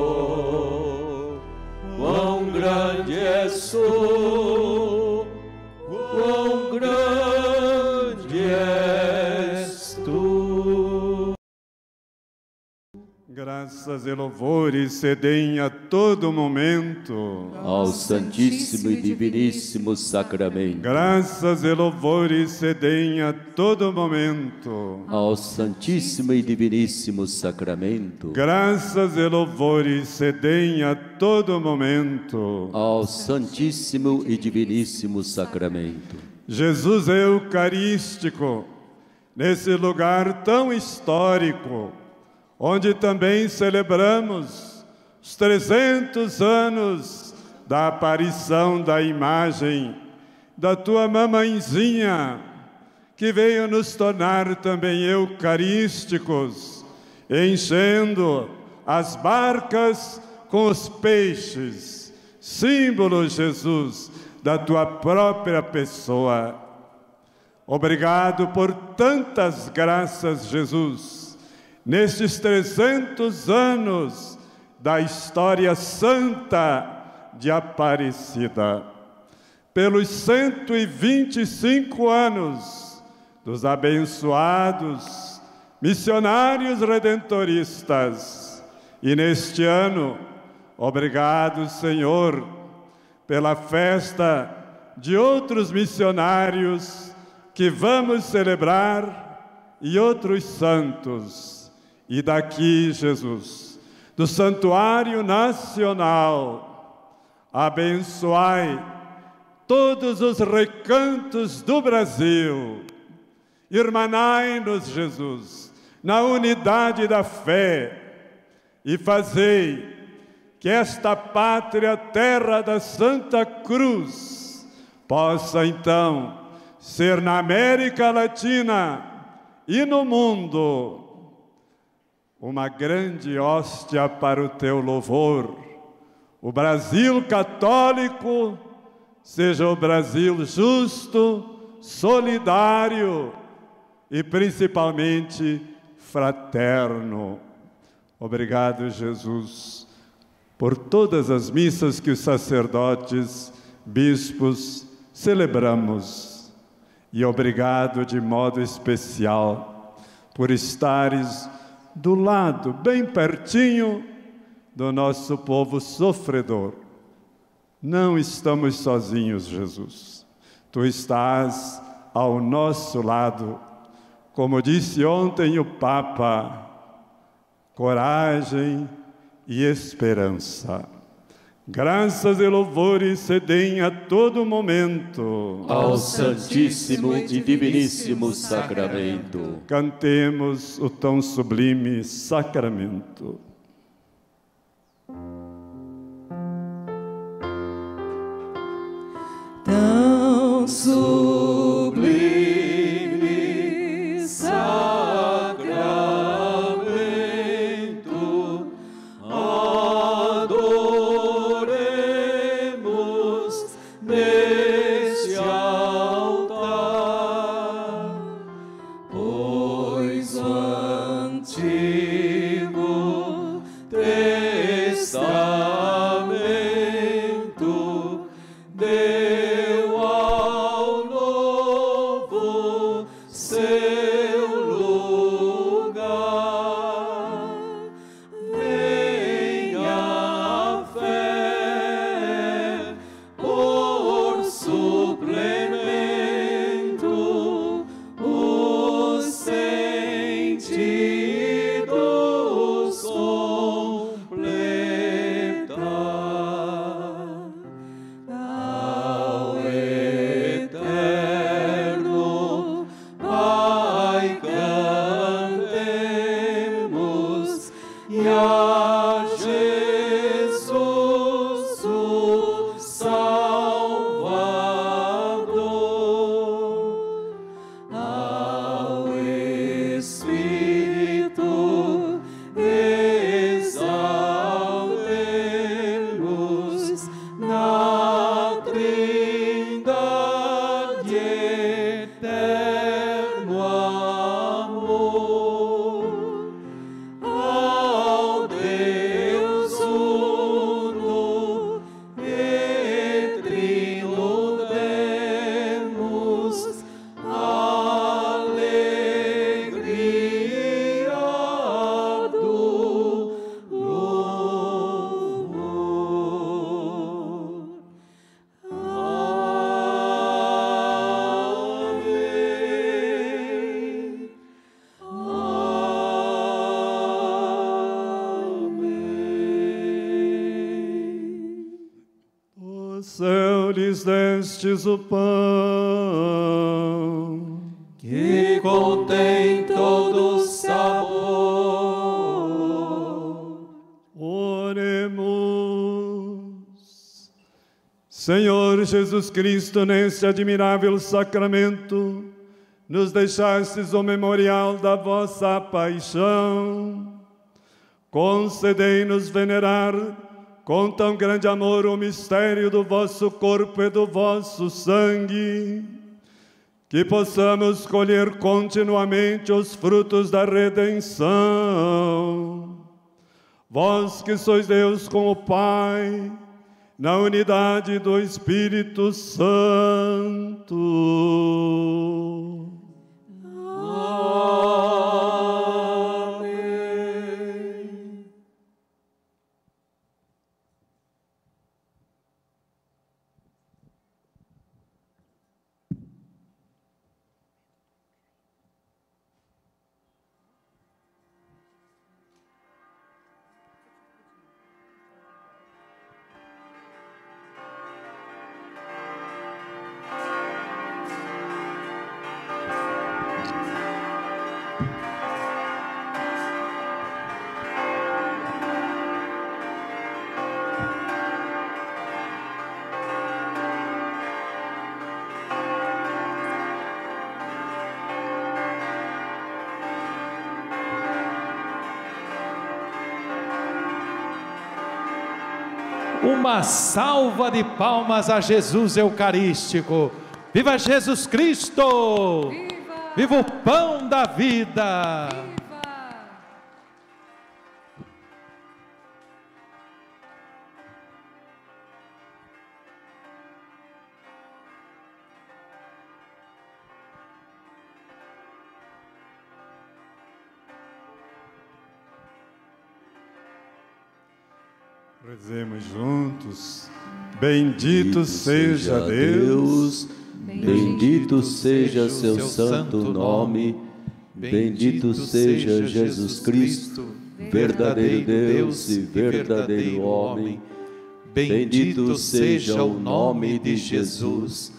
Speaker 13: És
Speaker 4: Graças e louvores se deem a todo momento
Speaker 13: ao Santíssimo e Diviníssimo Sacramento.
Speaker 4: Graças e louvores se deem a todo momento
Speaker 13: ao Santíssimo e Diviníssimo Sacramento.
Speaker 4: Graças e louvores se deem a todo momento
Speaker 13: ao Santíssimo e Diviníssimo Sacramento.
Speaker 4: Jesus Eucarístico, nesse lugar tão histórico, onde também celebramos os 300 anos da aparição da imagem da tua mamãezinha, que veio nos tornar também eucarísticos, enchendo as barcas com os peixes, símbolo, Jesus, da tua própria pessoa. Obrigado por tantas graças, Jesus nestes 300 anos da história santa de Aparecida, pelos 125 anos dos abençoados missionários redentoristas, e neste ano, obrigado, Senhor, pela festa de outros missionários que vamos celebrar e outros santos. E daqui, Jesus, do Santuário Nacional, abençoai todos os recantos do Brasil. Irmanai-nos, Jesus, na unidade da fé, e fazei que esta pátria, terra da Santa Cruz, possa então ser na América Latina e no mundo uma grande hóstia para o teu louvor. O Brasil católico seja o Brasil justo, solidário e principalmente fraterno. Obrigado, Jesus, por todas as missas que os sacerdotes, bispos celebramos. E obrigado de modo especial por estares do lado, bem pertinho do nosso povo sofredor. Não estamos sozinhos, Jesus. Tu estás ao nosso lado. Como disse ontem o Papa, coragem e esperança. Graças e louvores se deem a todo momento
Speaker 2: ao Santíssimo e Diviníssimo Sacramento.
Speaker 4: Cantemos o tão sublime sacramento.
Speaker 13: Tão sublime
Speaker 4: destes o pão
Speaker 13: que contém todo sabor.
Speaker 4: Oremos. Senhor Jesus Cristo, neste admirável sacramento, nos deixastes o memorial da vossa paixão. Concedei-nos venerar com tão grande amor o mistério do vosso corpo e do vosso sangue, que possamos colher continuamente os frutos da redenção. Vós que sois Deus com o Pai, na unidade do Espírito Santo.
Speaker 1: Uma salva de palmas a Jesus Eucarístico. Viva Jesus Cristo! Viva, Viva o pão da vida!
Speaker 4: Rezemos Bendito seja Deus,
Speaker 13: bendito seja seu santo nome, bendito seja Jesus Cristo, verdadeiro Deus e verdadeiro homem. Bendito seja o nome de Jesus,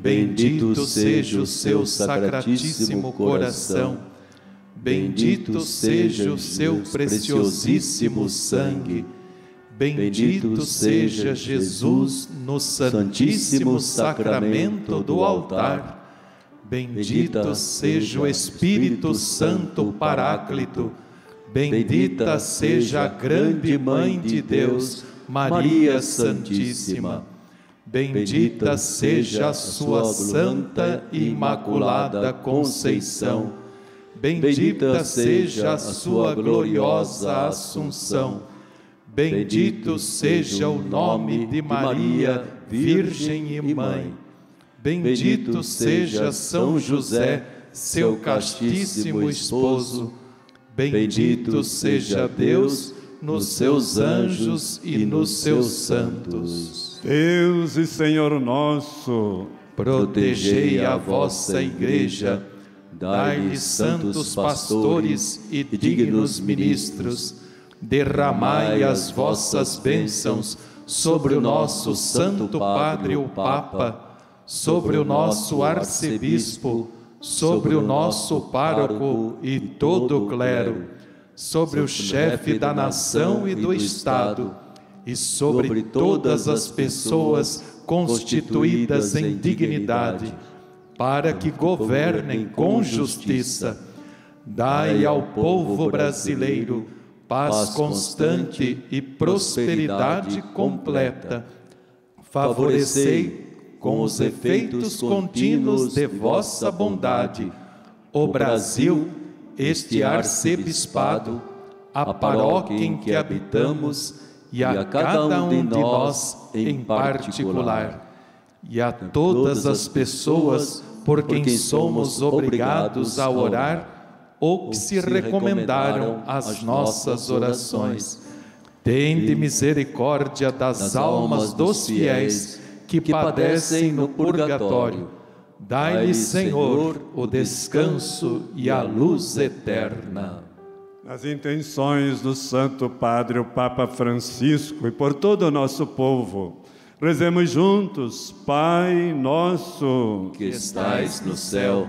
Speaker 13: bendito seja o seu sacratíssimo coração, bendito seja o seu preciosíssimo sangue. Bendito seja Jesus no Santíssimo Sacramento do altar. Bendito seja o Espírito Santo Paráclito. Bendita seja a grande Mãe de Deus, Maria Santíssima. Bendita seja a sua santa e imaculada Conceição. Bendita seja a sua gloriosa Assunção Bendito seja o nome de Maria, Virgem e Mãe. Bendito seja São José, seu castíssimo esposo. Bendito seja Deus nos seus anjos e nos seus santos.
Speaker 4: Deus e Senhor nosso,
Speaker 1: protegei a vossa igreja, dai-lhe santos pastores e dignos ministros derramai as vossas bênçãos sobre o nosso Santo Padre o Papa, sobre o nosso arcebispo, sobre o nosso pároco e todo o clero, sobre o chefe da nação e do Estado, e sobre todas as pessoas constituídas em dignidade, para que governem com justiça. Dai ao povo brasileiro paz constante e prosperidade completa. Favorecei com os efeitos contínuos de vossa bondade. O Brasil, este arcebispado, a paróquia em que habitamos e a cada um de nós em particular, e a todas as pessoas por quem somos obrigados a orar ou que se recomendaram às nossas orações. Tende misericórdia das almas dos fiéis que padecem no purgatório. Dai-lhe, Senhor, o descanso e a luz eterna.
Speaker 4: Nas intenções do Santo Padre, o Papa Francisco, e por todo o nosso povo, rezemos juntos, Pai nosso,
Speaker 13: que estais no céu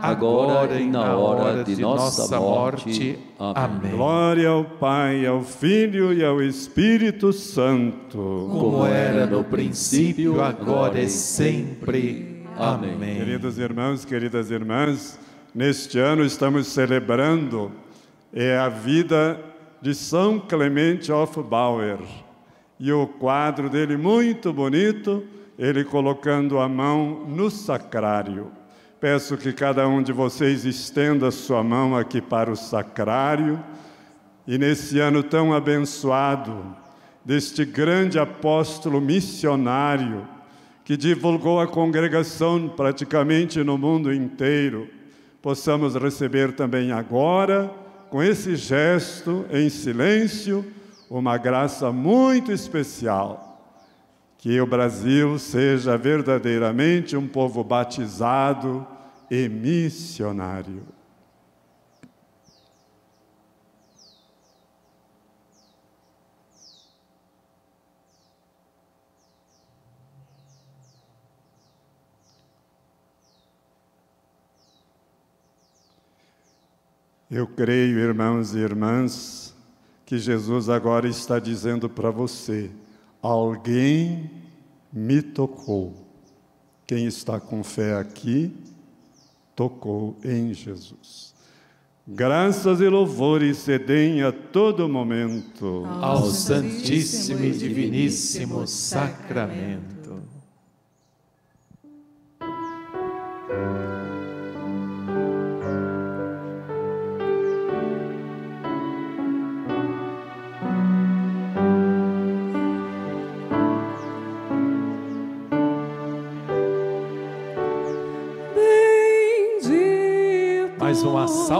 Speaker 13: agora e na hora de nossa morte. Amém.
Speaker 4: Glória ao Pai, ao Filho e ao Espírito Santo.
Speaker 1: Como era no princípio, agora e sempre. Amém.
Speaker 4: Queridos irmãos, queridas irmãs, neste ano estamos celebrando é a vida de São Clemente Hofbauer. E o quadro dele muito bonito, ele colocando a mão no sacrário. Peço que cada um de vocês estenda sua mão aqui para o sacrário e nesse ano tão abençoado deste grande apóstolo missionário que divulgou a congregação praticamente no mundo inteiro, possamos receber também agora com esse gesto em silêncio, uma graça muito especial. Que o Brasil seja verdadeiramente um povo batizado e missionário. Eu creio, irmãos e irmãs, que Jesus agora está dizendo para você: alguém me tocou. Quem está com fé aqui, tocou em Jesus. Graças e louvores se deem a todo momento
Speaker 1: ao Santíssimo e Diviníssimo Sacramento.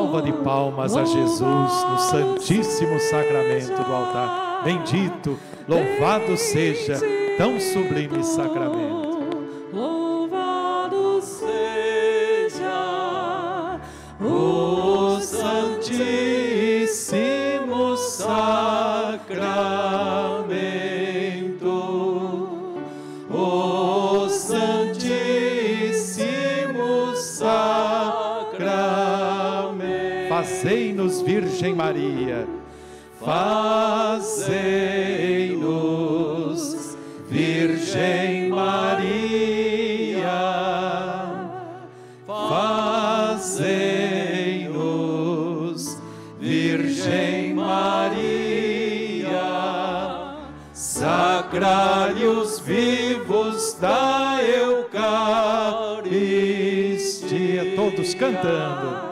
Speaker 1: Salva de palmas a Jesus no Santíssimo Sacramento do altar. Bendito, louvado seja tão sublime sacramento. Maria,
Speaker 14: Fazei-nos, Virgem Maria, fazei-nos, Virgem Maria, sacrários vivos da Eucaristia.
Speaker 1: Todos cantando.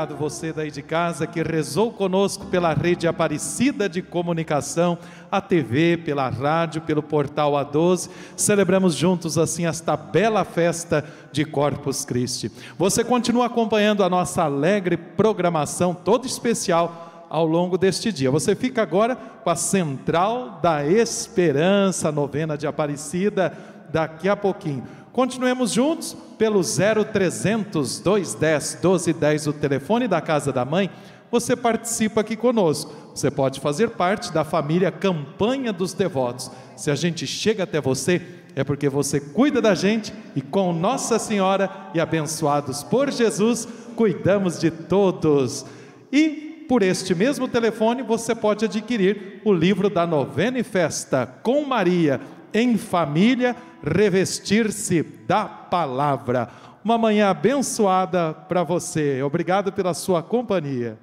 Speaker 1: Obrigado você daí de casa que rezou conosco pela rede Aparecida de Comunicação, a TV, pela rádio, pelo portal A12. Celebramos juntos assim esta bela festa de Corpus Christi. Você continua acompanhando a nossa alegre programação toda especial ao longo deste dia. Você fica agora com a Central da Esperança, novena de Aparecida, daqui a pouquinho. Continuemos juntos pelo 0300 210 1210, o telefone da Casa da Mãe. Você participa aqui conosco. Você pode fazer parte da família Campanha dos Devotos. Se a gente chega até você, é porque você cuida da gente e com Nossa Senhora e abençoados por Jesus, cuidamos de todos. E por este mesmo telefone você pode adquirir o livro da novena e festa com Maria em família, revestir-se da palavra. Uma manhã abençoada para você. Obrigado pela sua companhia.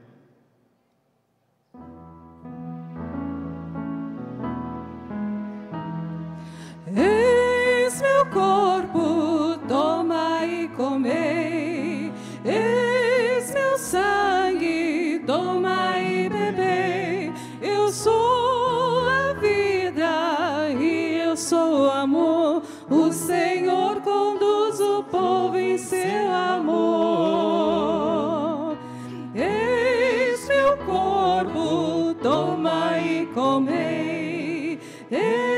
Speaker 2: Eis meu corpo, toma e comei. Eis meu sangue, toma e bebei. Eu sou sou amor. O Senhor conduz o povo em seu amor. Eis meu corpo, toma e comei. Eis